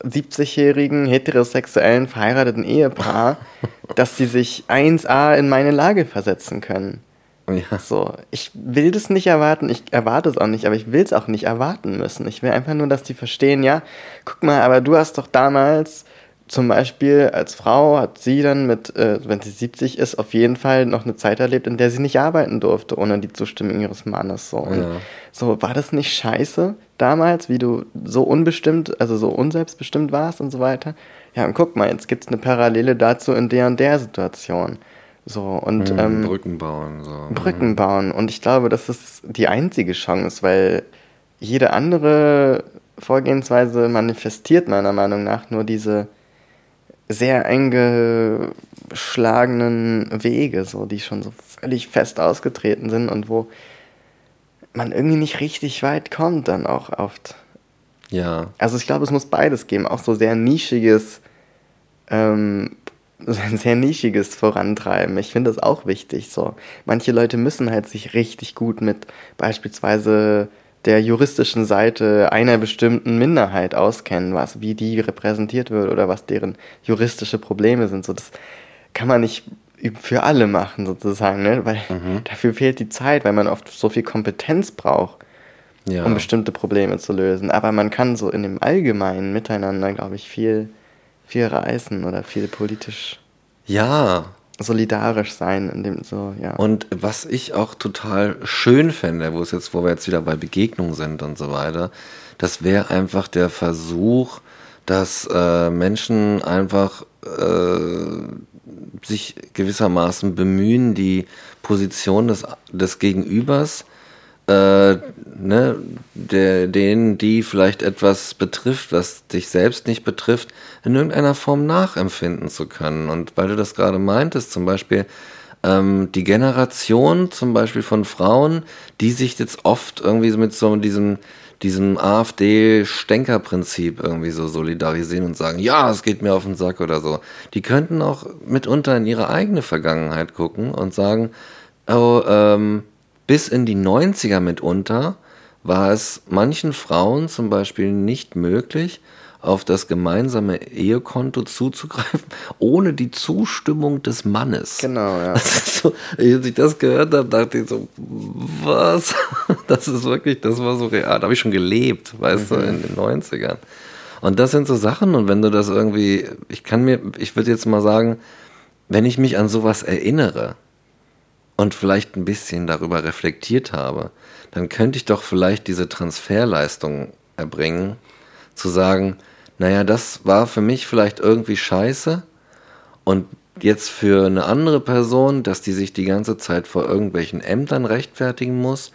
70-jährigen heterosexuellen verheirateten Ehepaar, <laughs> dass sie sich 1a in meine Lage versetzen können. Ja. So, ich will das nicht erwarten, ich erwarte es auch nicht, aber ich will es auch nicht erwarten müssen. Ich will einfach nur, dass die verstehen, ja, guck mal, aber du hast doch damals zum Beispiel als Frau hat sie dann mit, äh, wenn sie 70 ist, auf jeden Fall noch eine Zeit erlebt, in der sie nicht arbeiten durfte, ohne die Zustimmung ihres Mannes. So, Und Ja. so war das nicht scheiße damals, wie du so unbestimmt, also so unselbstbestimmt warst und so weiter. Ja, und guck mal, jetzt gibt es eine Parallele dazu in der und der Situation. So, und Mhm, ähm, Brücken bauen. So. Brücken bauen. Und ich glaube, das ist die einzige Chance, weil jede andere Vorgehensweise manifestiert meiner Meinung nach nur diese sehr eingeschlagenen Wege, so, die schon so völlig fest ausgetreten sind und wo man irgendwie nicht richtig weit kommt dann auch oft. Ja. Also ich glaube, es muss beides geben, auch so sehr nischiges, ähm, <laughs> sehr nischiges Vorantreiben. Ich finde das auch wichtig. So, manche Leute müssen halt sich richtig gut mit beispielsweise der juristischen Seite einer bestimmten Minderheit auskennen, was wie die repräsentiert wird oder was deren juristische Probleme sind. So, das kann man nicht für alle machen sozusagen, ne? weil dafür fehlt die Zeit, weil man oft so viel Kompetenz braucht Ja. um bestimmte Probleme zu lösen. Aber man kann so in dem allgemeinen Miteinander, glaube ich, viel, viel reißen oder viel politisch ja. Solidarisch sein, in dem so, ja. Und was ich auch total schön fände, wo es jetzt, wo wir jetzt wieder bei Begegnungen sind und so weiter, das wäre einfach der Versuch, dass äh, Menschen einfach äh, sich gewissermaßen bemühen, die Position des, des Gegenübers, äh, ne, der, denen, die vielleicht etwas betrifft, was dich selbst nicht betrifft, in irgendeiner Form nachempfinden zu können. Und weil du das gerade meintest, zum Beispiel, ähm, die Generation zum Beispiel von Frauen, die sich jetzt oft irgendwie mit so diesem, diesem AfD-Stänkerprinzip irgendwie so solidarisieren und sagen, ja, es geht mir auf den Sack oder so. Die könnten auch mitunter in ihre eigene Vergangenheit gucken und sagen, oh, ähm, bis in die 90er mitunter war es manchen Frauen zum Beispiel nicht möglich, auf das gemeinsame Ehekonto zuzugreifen, <laughs> ohne die Zustimmung des Mannes. Genau, ja. So, als ich das gehört habe, dachte ich so, was? <laughs> Das ist wirklich, das war so real. Da habe ich schon gelebt, weißt du, in den 90ern. Und das sind so Sachen, und wenn du das irgendwie, ich kann mir, ich würde jetzt mal sagen, wenn ich mich an sowas erinnere und vielleicht ein bisschen darüber reflektiert habe, dann könnte ich doch vielleicht diese Transferleistung erbringen, zu sagen, naja, das war für mich vielleicht irgendwie scheiße und jetzt für eine andere Person, dass die sich die ganze Zeit vor irgendwelchen Ämtern rechtfertigen muss,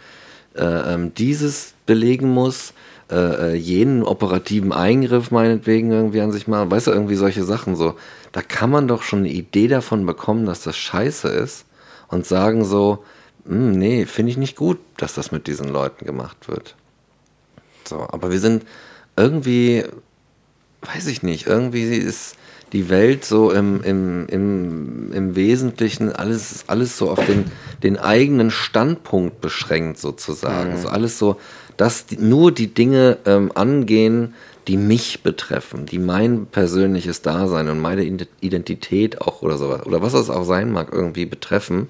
äh, ähm, dieses belegen muss, äh, äh, jenen operativen Eingriff meinetwegen irgendwie an sich mal, weißt du, irgendwie solche Sachen so. Da kann man doch schon eine Idee davon bekommen, dass das scheiße ist und sagen so, "Hm, nee, finde ich nicht gut, dass das mit diesen Leuten gemacht wird. So, aber wir sind irgendwie, weiß ich nicht, irgendwie ist die Welt so im, im, im, im Wesentlichen alles, alles so auf den, den eigenen Standpunkt beschränkt sozusagen. So alles so, dass die, nur die Dinge ähm, angehen, die mich betreffen, die mein persönliches Dasein und meine Ide- Identität auch oder sowas, oder was es auch sein mag, irgendwie betreffen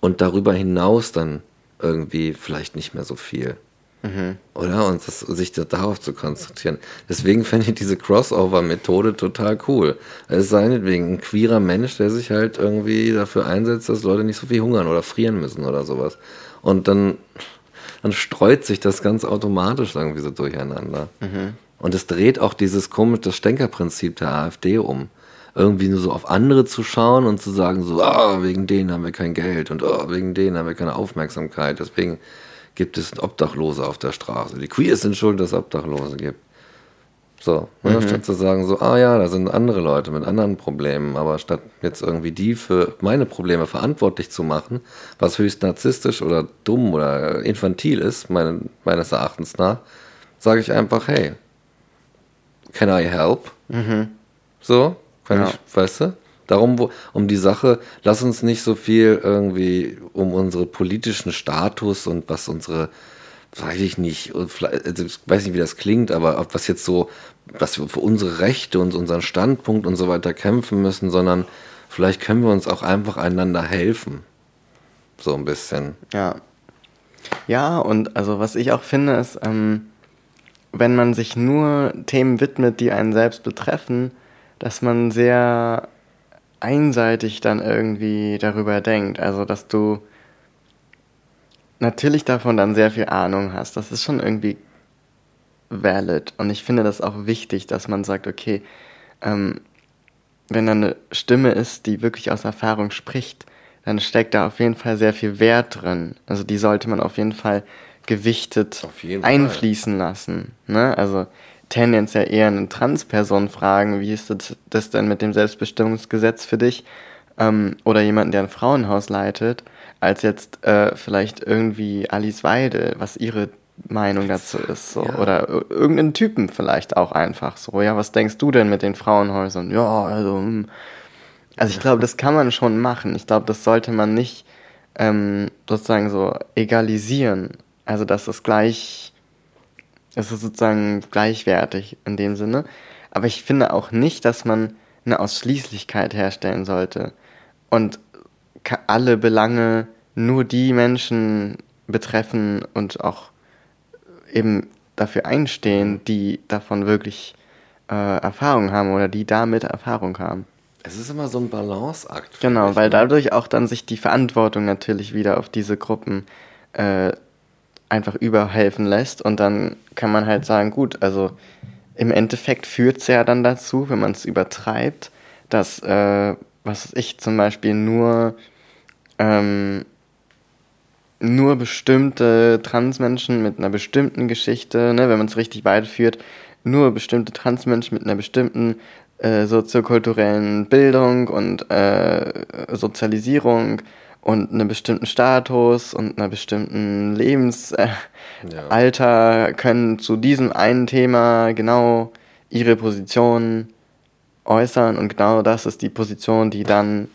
und darüber hinaus dann irgendwie vielleicht nicht mehr so viel. Oder? Und das, sich da- darauf zu konzentrieren. Deswegen fände ich diese Crossover-Methode total cool. Es sei meinetwegen ein queerer Mensch, der sich halt irgendwie dafür einsetzt, dass Leute nicht so viel hungern oder frieren müssen oder sowas. Und dann, dann streut sich das ganz automatisch irgendwie so durcheinander. Und es dreht auch dieses komische Stänkerprinzip der AfD um. Irgendwie nur so auf andere zu schauen und zu sagen, so, ah, wegen denen haben wir kein Geld und ah, wegen denen haben wir keine Aufmerksamkeit. Deswegen gibt es Obdachlose auf der Straße. Die Queers sind schuld, dass es Obdachlose gibt. So, ne, statt zu sagen, so, ah ja, da sind andere Leute mit anderen Problemen, aber statt jetzt irgendwie die für meine Probleme verantwortlich zu machen, was höchst narzisstisch oder dumm oder infantil ist, meine, meines Erachtens nach, sage ich einfach, hey, can I help? So, kann Ja. ich, weißt du? Darum, wo, um die Sache, lass uns nicht so viel irgendwie um unsere politischen Status und was unsere, weiß ich nicht, also ich weiß nicht, wie das klingt, aber ob was jetzt so, dass wir für unsere Rechte und unseren Standpunkt und so weiter kämpfen müssen, sondern vielleicht können wir uns auch einfach einander helfen. So ein bisschen. Ja. Ja, und also was ich auch finde, ist, ähm, wenn man sich nur Themen widmet, die einen selbst betreffen, dass man sehr einseitig dann irgendwie darüber denkt. Also, dass du natürlich davon dann sehr viel Ahnung hast. Das ist schon irgendwie valid. Und ich finde das auch wichtig, dass man sagt, okay, ähm, wenn da eine Stimme ist, die wirklich aus Erfahrung spricht, dann steckt da auf jeden Fall sehr viel Wert drin. Also die sollte man auf jeden Fall gewichtet einfließen Fall. lassen. Ne? Also tendenziell eher eine Transperson fragen, wie ist das, das denn mit dem Selbstbestimmungsgesetz für dich? Ähm, oder jemanden, der ein Frauenhaus leitet, als jetzt äh, vielleicht irgendwie Alice Weidel, was ihre Meinung dazu ist. So. Ja. Oder irgendeinen Typen vielleicht auch einfach so. Ja, was denkst du denn mit den Frauenhäusern? Ja, also. Hm. Also ich glaube, das kann man schon machen. Ich glaube, das sollte man nicht ähm, sozusagen so egalisieren. Also dass es gleich, es ist sozusagen gleichwertig in dem Sinne. Aber ich finde auch nicht, dass man eine Ausschließlichkeit herstellen sollte und alle Belange nur die Menschen betreffen und auch eben dafür einstehen, die davon wirklich äh, Erfahrung haben oder die damit Erfahrung haben. Es ist immer so ein Balanceakt. Genau, weil ne? dadurch auch dann sich die Verantwortung natürlich wieder auf diese Gruppen äh, einfach überhelfen lässt und dann kann man halt sagen, gut, also im Endeffekt führt es ja dann dazu, wenn man es übertreibt, dass, äh, was ich zum Beispiel nur ähm, nur bestimmte Transmenschen mit einer bestimmten Geschichte, ne, wenn man es richtig weit führt, nur bestimmte Transmenschen mit einer bestimmten äh, soziokulturellen Bildung und äh, Sozialisierung und einem bestimmten Status und einer bestimmten Lebensalter äh, ja. können zu diesem einen Thema genau ihre Position äußern und genau das ist die Position, die dann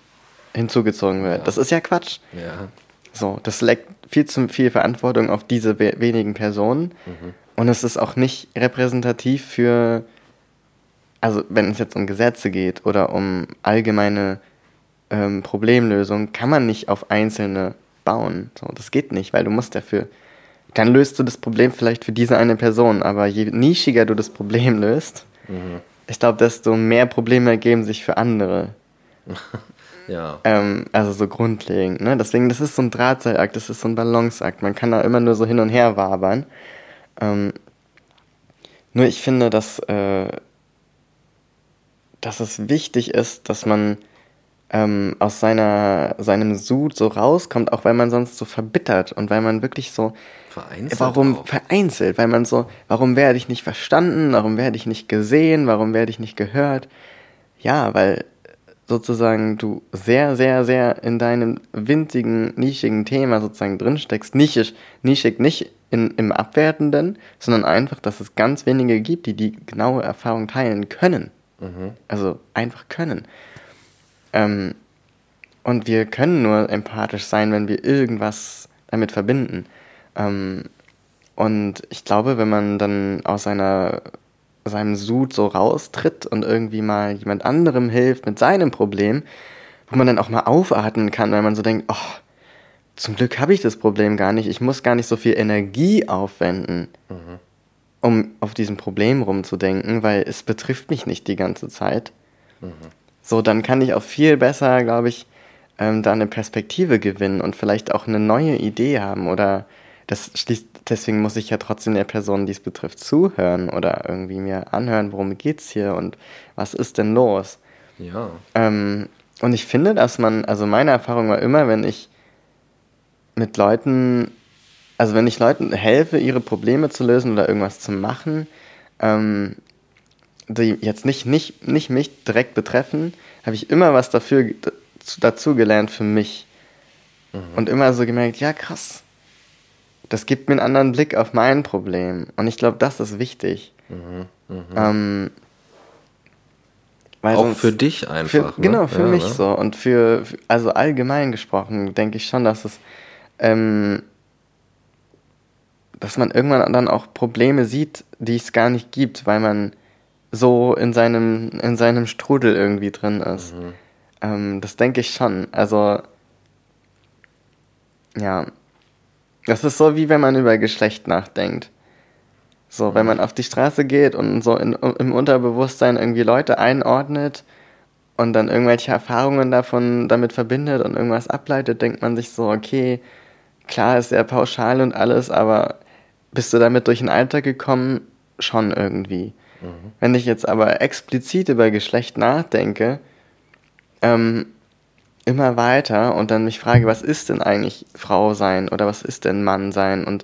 hinzugezogen wird. Ja. Das ist ja Quatsch. Ja. So, das leckt viel zu viel Verantwortung auf diese we wenigen Personen. Mhm. Und es ist auch nicht repräsentativ für, also wenn es jetzt um Gesetze geht oder um allgemeine ähm, Problemlösung, kann man nicht auf Einzelne bauen. So, das geht nicht, weil du musst dafür, dann löst du das Problem vielleicht für diese eine Person, aber je nischiger du das Problem <laughs> löst, mhm. ich glaube, desto mehr Probleme ergeben sich für andere. <laughs> Ja. Ähm, also so grundlegend. Ne? Deswegen, das ist so ein Drahtseilakt, das ist so ein Balanceakt. Man kann da immer nur so hin und her wabern. Ähm, nur ich finde, dass, äh, dass es wichtig ist, dass man ähm, aus seiner, seinem Sud so rauskommt, auch weil man sonst so verbittert und weil man wirklich so. Vereinzelt. Warum auch. vereinzelt? Weil man so, warum werde ich nicht verstanden? Warum werde ich nicht gesehen? Warum werde ich nicht gehört? Ja, weil sozusagen du sehr, sehr, sehr in deinem winzigen, nischigen Thema sozusagen drinsteckst. Nischig, nischig nicht in, im Abwertenden, sondern einfach, dass es ganz wenige gibt, die die genaue Erfahrung teilen können. Mhm. Also einfach können. Ähm, und wir können nur empathisch sein, wenn wir irgendwas damit verbinden. Ähm, und ich glaube, wenn man dann aus einer seinem Sud so raustritt und irgendwie mal jemand anderem hilft mit seinem Problem, wo man dann auch mal aufatmen kann, weil man so denkt, oh, zum Glück habe ich das Problem gar nicht, ich muss gar nicht so viel Energie aufwenden, mhm. um auf diesem Problem rumzudenken, weil es betrifft mich nicht die ganze Zeit. Mhm. So, dann kann ich auch viel besser, glaube ich, ähm, da eine Perspektive gewinnen und vielleicht auch eine neue Idee haben oder das schließt, deswegen muss ich ja trotzdem der Person, die es betrifft, zuhören oder irgendwie mir anhören, worum geht's hier und was ist denn los. Ja. Ähm, und ich finde, dass man, also meine Erfahrung war immer, wenn ich mit Leuten, also wenn ich Leuten helfe, ihre Probleme zu lösen oder irgendwas zu machen, ähm, die jetzt nicht, nicht, nicht mich direkt betreffen, habe ich immer was dafür dazu gelernt für mich. Mhm. Und immer so gemerkt, ja krass, das gibt mir einen anderen Blick auf mein Problem. Und ich glaube, das ist wichtig. Mhm, mh. ähm, auch für dich einfach. Für, ne? Genau, für ja, mich ne? so. Und für, also allgemein gesprochen, denke ich schon, dass es, ähm, dass man irgendwann dann auch Probleme sieht, die es gar nicht gibt, weil man so in seinem, in seinem Strudel irgendwie drin ist. Mhm. Ähm, das denke ich schon. Also, ja, das ist so, wie wenn man über Geschlecht nachdenkt. So, wenn man auf die Straße geht und so in, im Unterbewusstsein irgendwie Leute einordnet und dann irgendwelche Erfahrungen davon damit verbindet und irgendwas ableitet, denkt man sich so, okay, klar ist sehr pauschal und alles, aber bist du damit durch den Alltag gekommen? Schon irgendwie. Mhm. Wenn ich jetzt aber explizit über Geschlecht nachdenke, ähm, immer weiter und dann mich frage, was ist denn eigentlich Frau sein oder was ist denn Mann sein und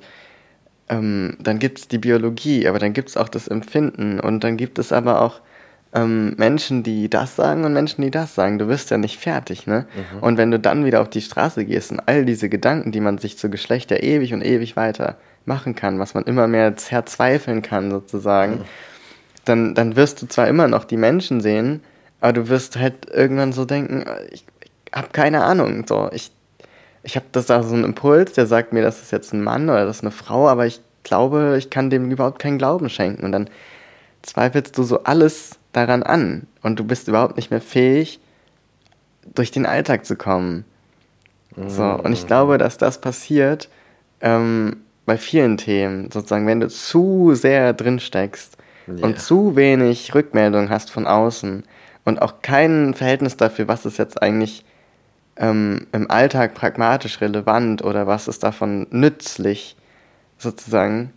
ähm, dann gibt es die Biologie, aber dann gibt es auch das Empfinden und dann gibt es aber auch ähm, Menschen, die das sagen und Menschen, die das sagen. Du wirst ja nicht fertig, ne? Mhm. Und wenn du dann wieder auf die Straße gehst und all diese Gedanken, die man sich zu Geschlechter ewig und ewig weiter machen kann, was man immer mehr zerzweifeln kann sozusagen, mhm. Dann, dann wirst du zwar immer noch die Menschen sehen, aber du wirst halt irgendwann so denken, ich, ich habe keine Ahnung, so, ich, ich habe das da so einen Impuls, der sagt mir, das ist jetzt ein Mann oder das ist eine Frau, aber ich glaube, ich kann dem überhaupt keinen Glauben schenken und dann zweifelst du so alles daran an und du bist überhaupt nicht mehr fähig, durch den Alltag zu kommen. So, und ich glaube, dass das passiert ähm, bei vielen Themen, sozusagen, wenn du zu sehr drin steckst yeah. und zu wenig Rückmeldung hast von außen und auch kein Verhältnis dafür, was ist jetzt eigentlich ähm, im Alltag pragmatisch relevant oder was ist davon nützlich, sozusagen,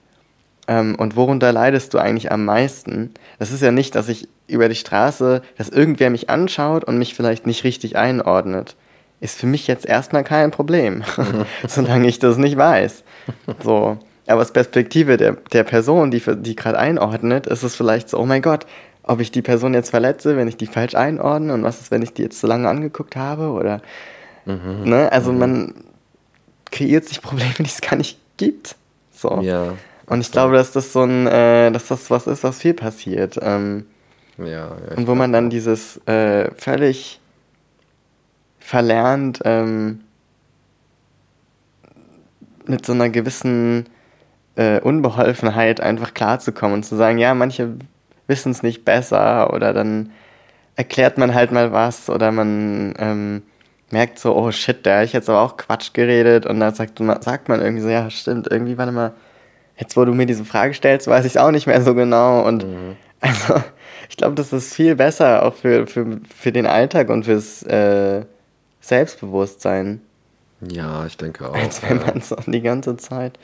ähm, und worunter leidest du eigentlich am meisten? Das ist ja nicht, dass ich über die Straße, dass irgendwer mich anschaut und mich vielleicht nicht richtig einordnet. Ist für mich jetzt erstmal kein Problem, <laughs> solange ich das nicht weiß. So. Aber aus Perspektive der, der Person, die, die gerade einordnet, ist es vielleicht so, oh mein Gott, ob ich die Person jetzt verletze, wenn ich die falsch einordne und was ist, wenn ich die jetzt zu lange angeguckt habe oder, mhm. ne, also mhm. man kreiert sich Probleme, <laughs> die es gar nicht gibt. So. Ja. Und ich glaube, dass das so ein, äh, dass das was ist, was viel passiert. Ähm, ja, ja und wo man dann dieses äh, völlig verlernt, ähm, mit so einer gewissen äh, Unbeholfenheit einfach klarzukommen und zu sagen, ja, manche wissen es nicht besser oder dann erklärt man halt mal was oder man ähm, merkt so, oh shit, da habe ich jetzt aber auch Quatsch geredet und dann sagt, sagt man irgendwie so, ja, stimmt, irgendwie, warte mal, jetzt wo du mir diese Frage stellst, weiß ich es auch nicht mehr so genau und mhm. <laughs> also ich glaube, das ist viel besser auch für, für, für den Alltag und fürs äh, Selbstbewusstsein. Ja, ich denke auch. Als wenn man so die ganze Zeit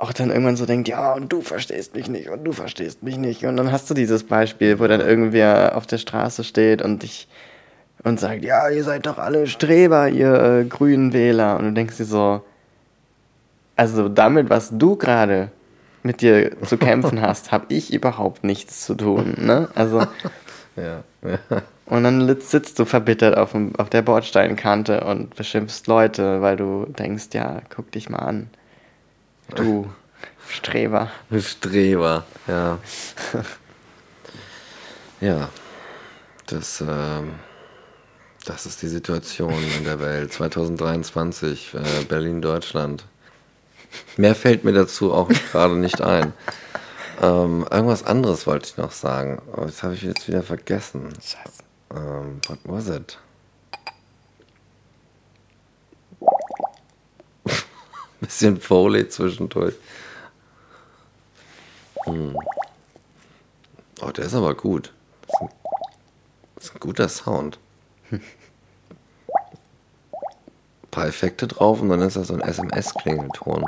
auch dann irgendwann so denkt, ja, und du verstehst mich nicht und du verstehst mich nicht. Und dann hast du dieses Beispiel, wo dann irgendwer auf der Straße steht und dich und sagt, ja, ihr seid doch alle Streber, ihr äh, grünen Wähler. Und du denkst dir so, also damit, was du gerade mit dir zu kämpfen <laughs> hast, habe ich überhaupt nichts zu tun. Ne? Also. <laughs> ja, ja. Und dann sitzt du verbittert auf, dem, auf der Bordsteinkante und beschimpfst Leute, weil du denkst, ja, guck dich mal an. Du <laughs> Streber. Streber, ja. <laughs> ja, das, ähm, das ist die Situation in der Welt. 2023, äh, Berlin, Deutschland. Mehr fällt mir dazu auch gerade nicht ein. Ähm, irgendwas anderes wollte ich noch sagen, aber das habe ich jetzt wieder vergessen. Scheiße. Um, what was it? <laughs> Bisschen Foley zwischendurch. Hm. Oh, der ist aber gut. Das ist ein, das ist ein guter Sound. Ein paar Effekte drauf und dann ist das so ein SMS-Klingelton.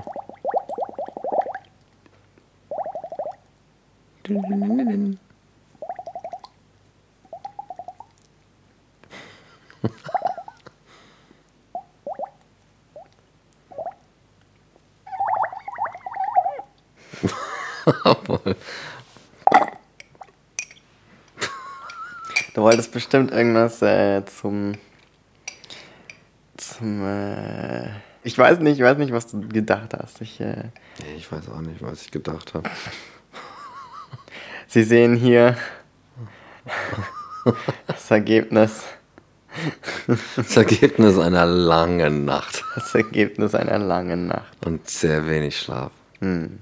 Du wolltest bestimmt irgendwas äh, zum. zum. Äh, ich weiß nicht, ich weiß nicht, was du gedacht hast. Ich, äh, ich weiß auch nicht, was ich gedacht habe. Sie sehen hier das Ergebnis. Das Ergebnis einer langen Nacht. Das Ergebnis einer langen Nacht. Und sehr wenig Schlaf. Hm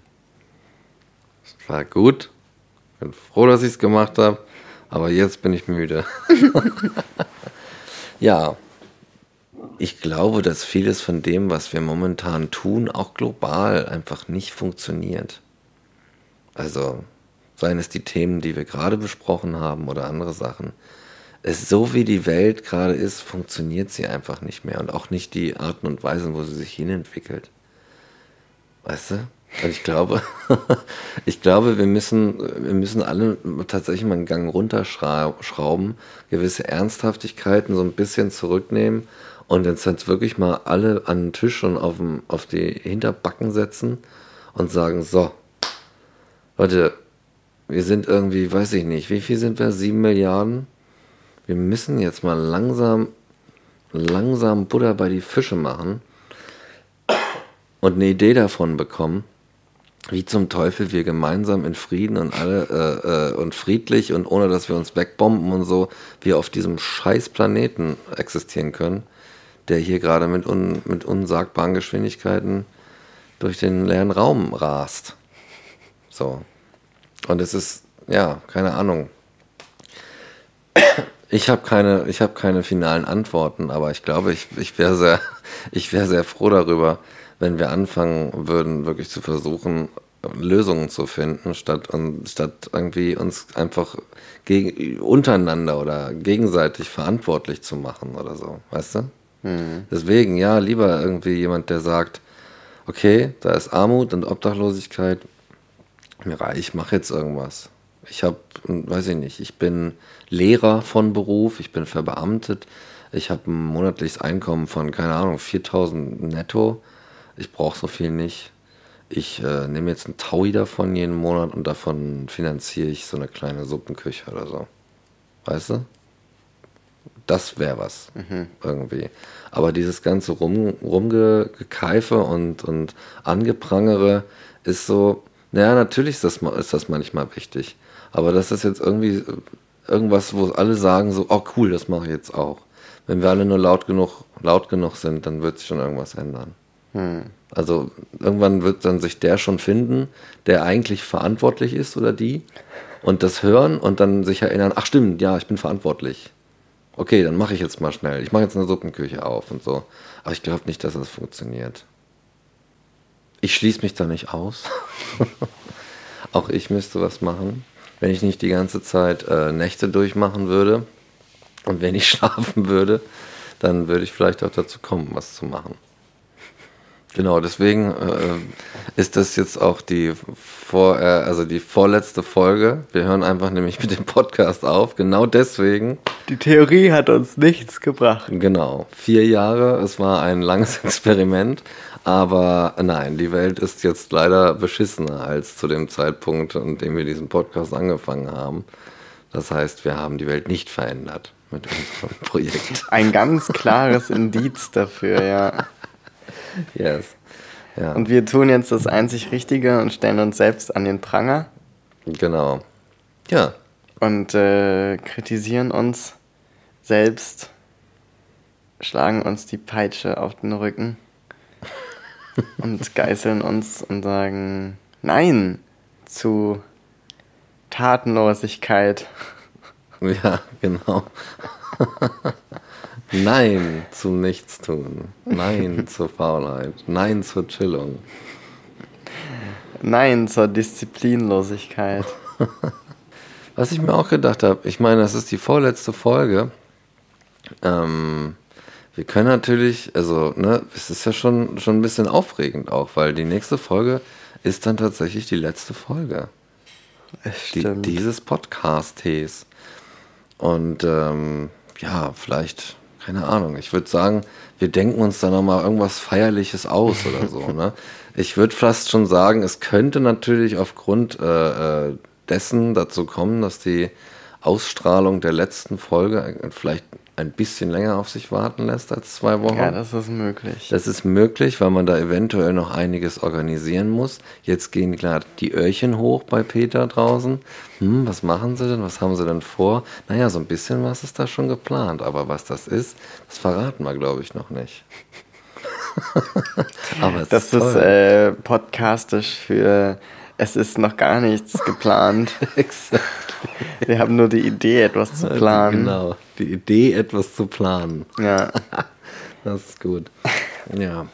war gut. Bin froh, dass ich es gemacht habe. Aber jetzt bin ich müde. <laughs> ja, ich glaube, dass vieles von dem, was wir momentan tun, auch global einfach nicht funktioniert. Also, seien es die Themen, die wir gerade besprochen haben oder andere Sachen. Es, so wie die Welt gerade ist, funktioniert sie einfach nicht mehr und auch nicht die Arten und Weisen, wo sie sich hinentwickelt. Weißt du? Und ich glaube, <laughs> ich glaube, wir müssen, wir müssen alle tatsächlich mal einen Gang runterschrauben, gewisse Ernsthaftigkeiten so ein bisschen zurücknehmen und jetzt halt wirklich mal alle an den Tisch und auf, dem, auf die Hinterbacken setzen und sagen, so, Leute, wir sind irgendwie, weiß ich nicht, wie viel sind wir? Sieben Milliarden? Wir müssen jetzt mal langsam, langsam Butter bei die Fische machen und eine Idee davon bekommen, wie zum Teufel wir gemeinsam in Frieden und alle äh, äh, und friedlich und ohne dass wir uns wegbomben und so, wir auf diesem scheiß Planeten existieren können, der hier gerade mit, un, mit unsagbaren Geschwindigkeiten durch den leeren Raum rast. So. Und es ist, ja, keine Ahnung. Ich habe keine, ich hab keine finalen Antworten, aber ich glaube, ich, ich wäre sehr, <laughs> ich wär sehr froh darüber, wenn wir anfangen würden, wirklich zu versuchen, Lösungen zu finden, statt, statt irgendwie uns einfach gegen, untereinander oder gegenseitig verantwortlich zu machen oder so, weißt du? Mhm. Deswegen, ja, lieber irgendwie jemand, der sagt, okay, da ist Armut und Obdachlosigkeit, ich mache jetzt irgendwas. Ich habe, weiß ich nicht, ich bin Lehrer von Beruf, ich bin verbeamtet, ich habe ein monatliches Einkommen von, keine Ahnung, 4000 netto ich brauche so viel nicht. Ich äh, nehme jetzt einen Taui davon jeden Monat und davon finanziere ich so eine kleine Suppenküche oder so. Weißt du? Das wäre was mhm. irgendwie. Aber dieses ganze Rum, Rumgekeife und, und Angeprangere ist so, naja, natürlich ist das, ist das manchmal wichtig. Aber das ist jetzt irgendwie irgendwas, wo alle sagen so, oh cool, das mache ich jetzt auch. Wenn wir alle nur laut genug, laut genug sind, dann wird sich schon irgendwas ändern. Hm. Also irgendwann wird dann sich der schon finden, der eigentlich verantwortlich ist oder die und das hören und dann sich erinnern, ach stimmt, ja, ich bin verantwortlich. Okay, dann mache ich jetzt mal schnell. Ich mache jetzt eine Suppenküche auf und so. Aber ich glaube nicht, dass das funktioniert. Ich schließe mich da nicht aus. <laughs> Auch ich müsste was machen. Wenn ich nicht die ganze Zeit äh, Nächte durchmachen würde und wenn ich <laughs> schlafen würde, dann würde ich vielleicht auch dazu kommen, was zu machen. Genau, deswegen äh, ist das jetzt auch die vor, äh, also die vorletzte Folge. Wir hören einfach nämlich mit dem Podcast auf. Genau deswegen. Die Theorie hat uns nichts gebracht. Genau, vier Jahre. Es war ein langes <laughs> Experiment, aber nein, die Welt ist jetzt leider beschissener als zu dem Zeitpunkt, an dem wir diesen Podcast angefangen haben. Das heißt, wir haben die Welt nicht verändert mit unserem <laughs> Projekt. Ein ganz klares Indiz dafür, ja. <laughs> Yes. Ja. Und wir tun jetzt das einzig Richtige und stellen uns selbst an den Pranger. Genau. Ja. Und äh, kritisieren uns selbst, schlagen uns die Peitsche auf den Rücken und geißeln uns und sagen Nein zu Tatenlosigkeit. Ja, genau. Nein zum Nichtstun. Nein zur Faulheit. Nein zur Chillung. Nein zur Disziplinlosigkeit. Was ich mir auch gedacht habe, ich meine, das ist die vorletzte Folge. Ähm, wir können natürlich, also, ne, es ist ja schon, schon ein bisschen aufregend auch, weil die nächste Folge ist dann tatsächlich die letzte Folge. Die, dieses Podcast-Ts. Und ähm, ja, vielleicht keine Ahnung. Ich würde sagen, wir denken uns da nochmal irgendwas Feierliches aus oder so. <laughs> Ne? Ich würde fast schon sagen, es könnte natürlich aufgrund äh, äh, dessen dazu kommen, dass die Ausstrahlung der letzten Folge vielleicht ein bisschen länger auf sich warten lässt als zwei Wochen. Ja, das ist möglich. Das ist möglich, weil man da eventuell noch einiges organisieren muss. Jetzt gehen klar die Öhrchen hoch bei Peter draußen. Hm, was machen sie denn? Was haben sie denn vor? Naja, so ein bisschen was ist da schon geplant. Aber was das ist, das verraten wir, glaube ich, noch nicht. <laughs> Aber das ist, ist äh, podcastisch für es ist noch gar nichts geplant. <laughs> Wir haben nur die Idee, etwas zu planen. Genau, die Idee, etwas zu planen. Ja. <laughs> Das ist gut. Ja.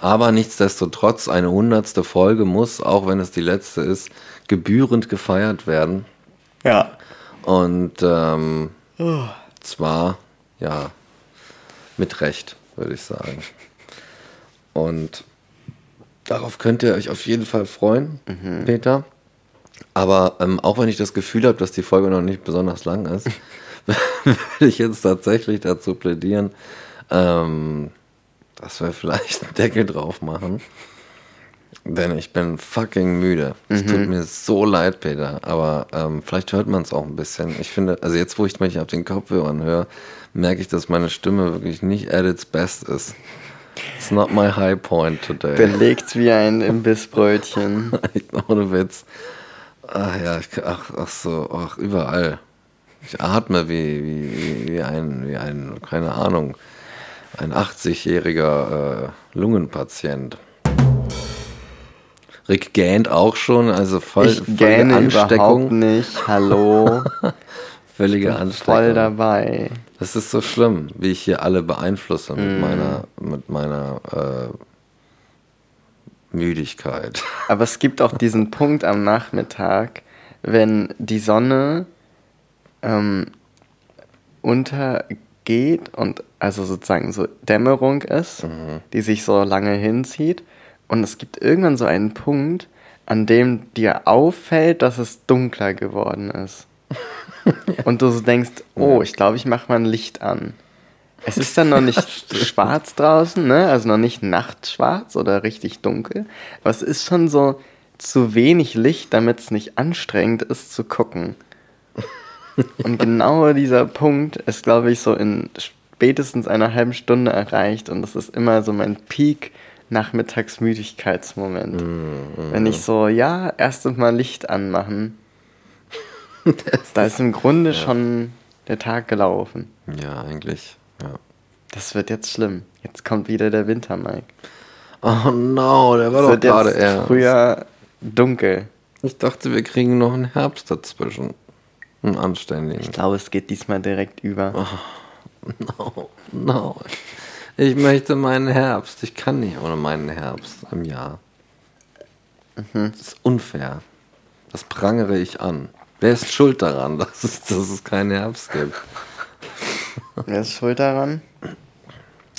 Aber nichtsdestotrotz, eine hundertste Folge muss, auch wenn es die letzte ist, gebührend gefeiert werden. Ja. Und ähm, oh. zwar, ja, mit Recht, würde ich sagen. Und darauf könnt ihr euch auf jeden Fall freuen, mhm. Peter. Aber ähm, auch wenn ich das Gefühl habe, dass die Folge noch nicht besonders lang ist, <laughs> <laughs> würde ich jetzt tatsächlich dazu plädieren, ähm, dass wir vielleicht einen Deckel drauf machen. Denn ich bin fucking müde. Es mhm. tut mir so leid, Peter. Aber ähm, vielleicht hört man es auch ein bisschen. Ich finde, also jetzt, wo ich mich auf den Kopfhörern höre, merke ich, dass meine Stimme wirklich nicht at its best ist. It's not my high point today. Belegt wie ein Imbissbrötchen. <laughs> Ohne Witz. Ach ja, ach, ach so, ach, überall. Ich atme wie, wie, wie, ein, wie ein, keine Ahnung, ein 80-jähriger äh, Lungenpatient. Rick gähnt auch schon, also voll, ich gähne Ansteckung. überhaupt nicht, hallo. <laughs> Völlige Ansteckung. Voll dabei. Das ist so schlimm, wie ich hier alle beeinflusse mit mm. meiner, mit meiner äh, Müdigkeit. Aber es gibt auch diesen Punkt am Nachmittag, wenn die Sonne ähm, untergeht und also sozusagen so Dämmerung ist, mhm. die sich so lange hinzieht. Und es gibt irgendwann so einen Punkt, an dem dir auffällt, dass es dunkler geworden ist. <laughs> Und du so denkst, oh, ich glaube, ich mache mal ein Licht an. Es ist dann noch nicht <laughs> schwarz draußen, ne? Also noch nicht nachtschwarz oder richtig dunkel. Aber es ist schon so zu wenig Licht, damit es nicht anstrengend ist zu gucken. Und genau dieser Punkt ist, glaube ich, so in spätestens einer halben Stunde erreicht. Und das ist immer so mein Peak Nachmittagsmüdigkeitsmoment. Mm, mm. Wenn ich so, ja, erst mal Licht anmachen. <laughs> da ist im Grunde ja. schon der Tag gelaufen. Ja, eigentlich. Ja. Das wird jetzt schlimm. Jetzt kommt wieder der Winter, Mike. Oh no, der war das doch gerade erst. Früher dunkel. Ich dachte, wir kriegen noch einen Herbst dazwischen. Einen anständigen. Ich glaube, es geht diesmal direkt über. Oh, no, no. Ich möchte meinen Herbst. Ich kann nicht ohne meinen Herbst im Jahr. Mhm. Das ist unfair. Das prangere ich an. Wer ist schuld daran, <laughs> dass es, dass es keinen Herbst gibt? Wer ist schuld daran?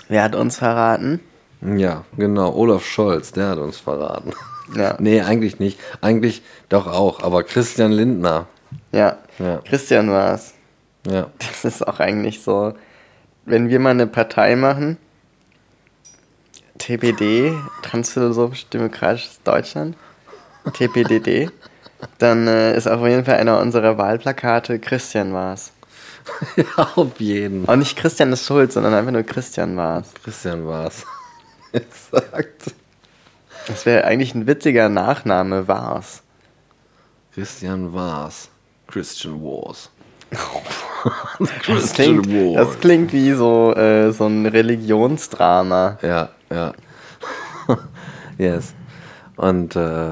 Wer hat uns verraten? Ja, genau. Olaf Scholz, der hat uns verraten. Ja. <laughs> Nee, eigentlich nicht. Eigentlich doch auch, aber Christian Lindner. Ja, ja. Christian war es. Ja. Das ist auch eigentlich so, wenn wir mal eine Partei machen, TPD, Transphilosophisch Demokratisches Deutschland, TPDD, dann äh, ist auf jeden Fall einer unserer Wahlplakate Christian war's. <laughs> ja, auf jeden. Und nicht Christian ist schuld, sondern einfach nur Christian war's. Christian war's. <laughs> Exakt. Das wäre eigentlich ein witziger Nachname, war's. Christian war's. Christian Wars. <laughs> das, klingt, das klingt wie so, äh, so ein Religionsdrama. Ja, ja. <laughs> yes. Und äh,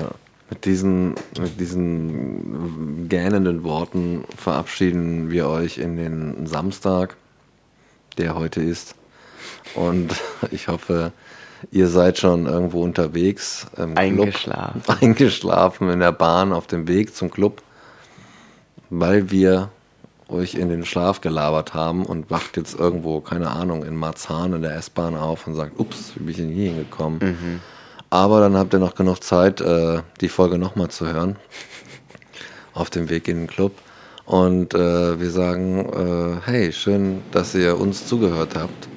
mit diesen, mit diesen gähnenden Worten verabschieden wir euch in den Samstag, der heute ist. Und <laughs> ich hoffe, ihr seid schon irgendwo unterwegs. eingeschlafen. Club, eingeschlafen in der Bahn auf dem Weg zum Club, weil wir euch in den Schlaf gelabert haben und wacht jetzt irgendwo, keine Ahnung, in Marzahn in der S-Bahn auf und sagt, ups, wie bin ich denn hier hingekommen? Mhm. Aber dann habt ihr noch genug Zeit, äh, die Folge nochmal zu hören. <laughs> Auf dem Weg in den Club. Und äh, wir sagen, äh, hey, schön, dass ihr uns zugehört habt.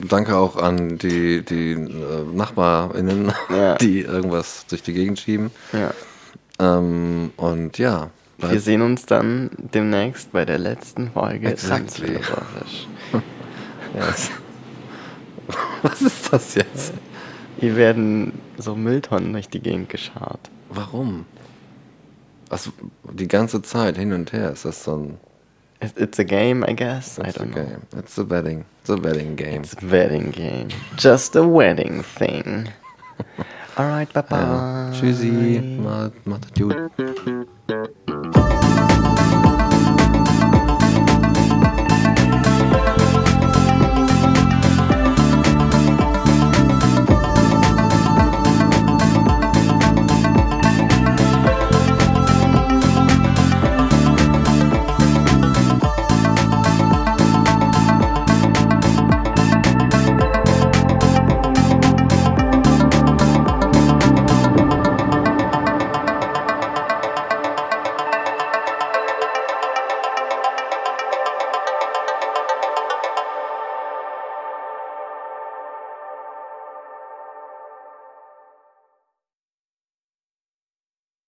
Danke auch an die, die äh, NachbarInnen, ja. <laughs> die irgendwas durch die Gegend schieben. Ja. Ähm, und ja. Wir sehen uns dann demnächst bei der letzten Folge. Exactly. <laughs> yes. Was ist das jetzt? Hier werden so Mülltonnen durch die Gegend geschart. Warum? Was, die ganze Zeit hin und her ist das so ein. It's a game, I guess. It's I don't a know. game. It's a wedding. It's a wedding game. It's a wedding game. Just a wedding thing. <laughs> Alright, bye bye. Ja. Tschüssi. Macht, macht gut.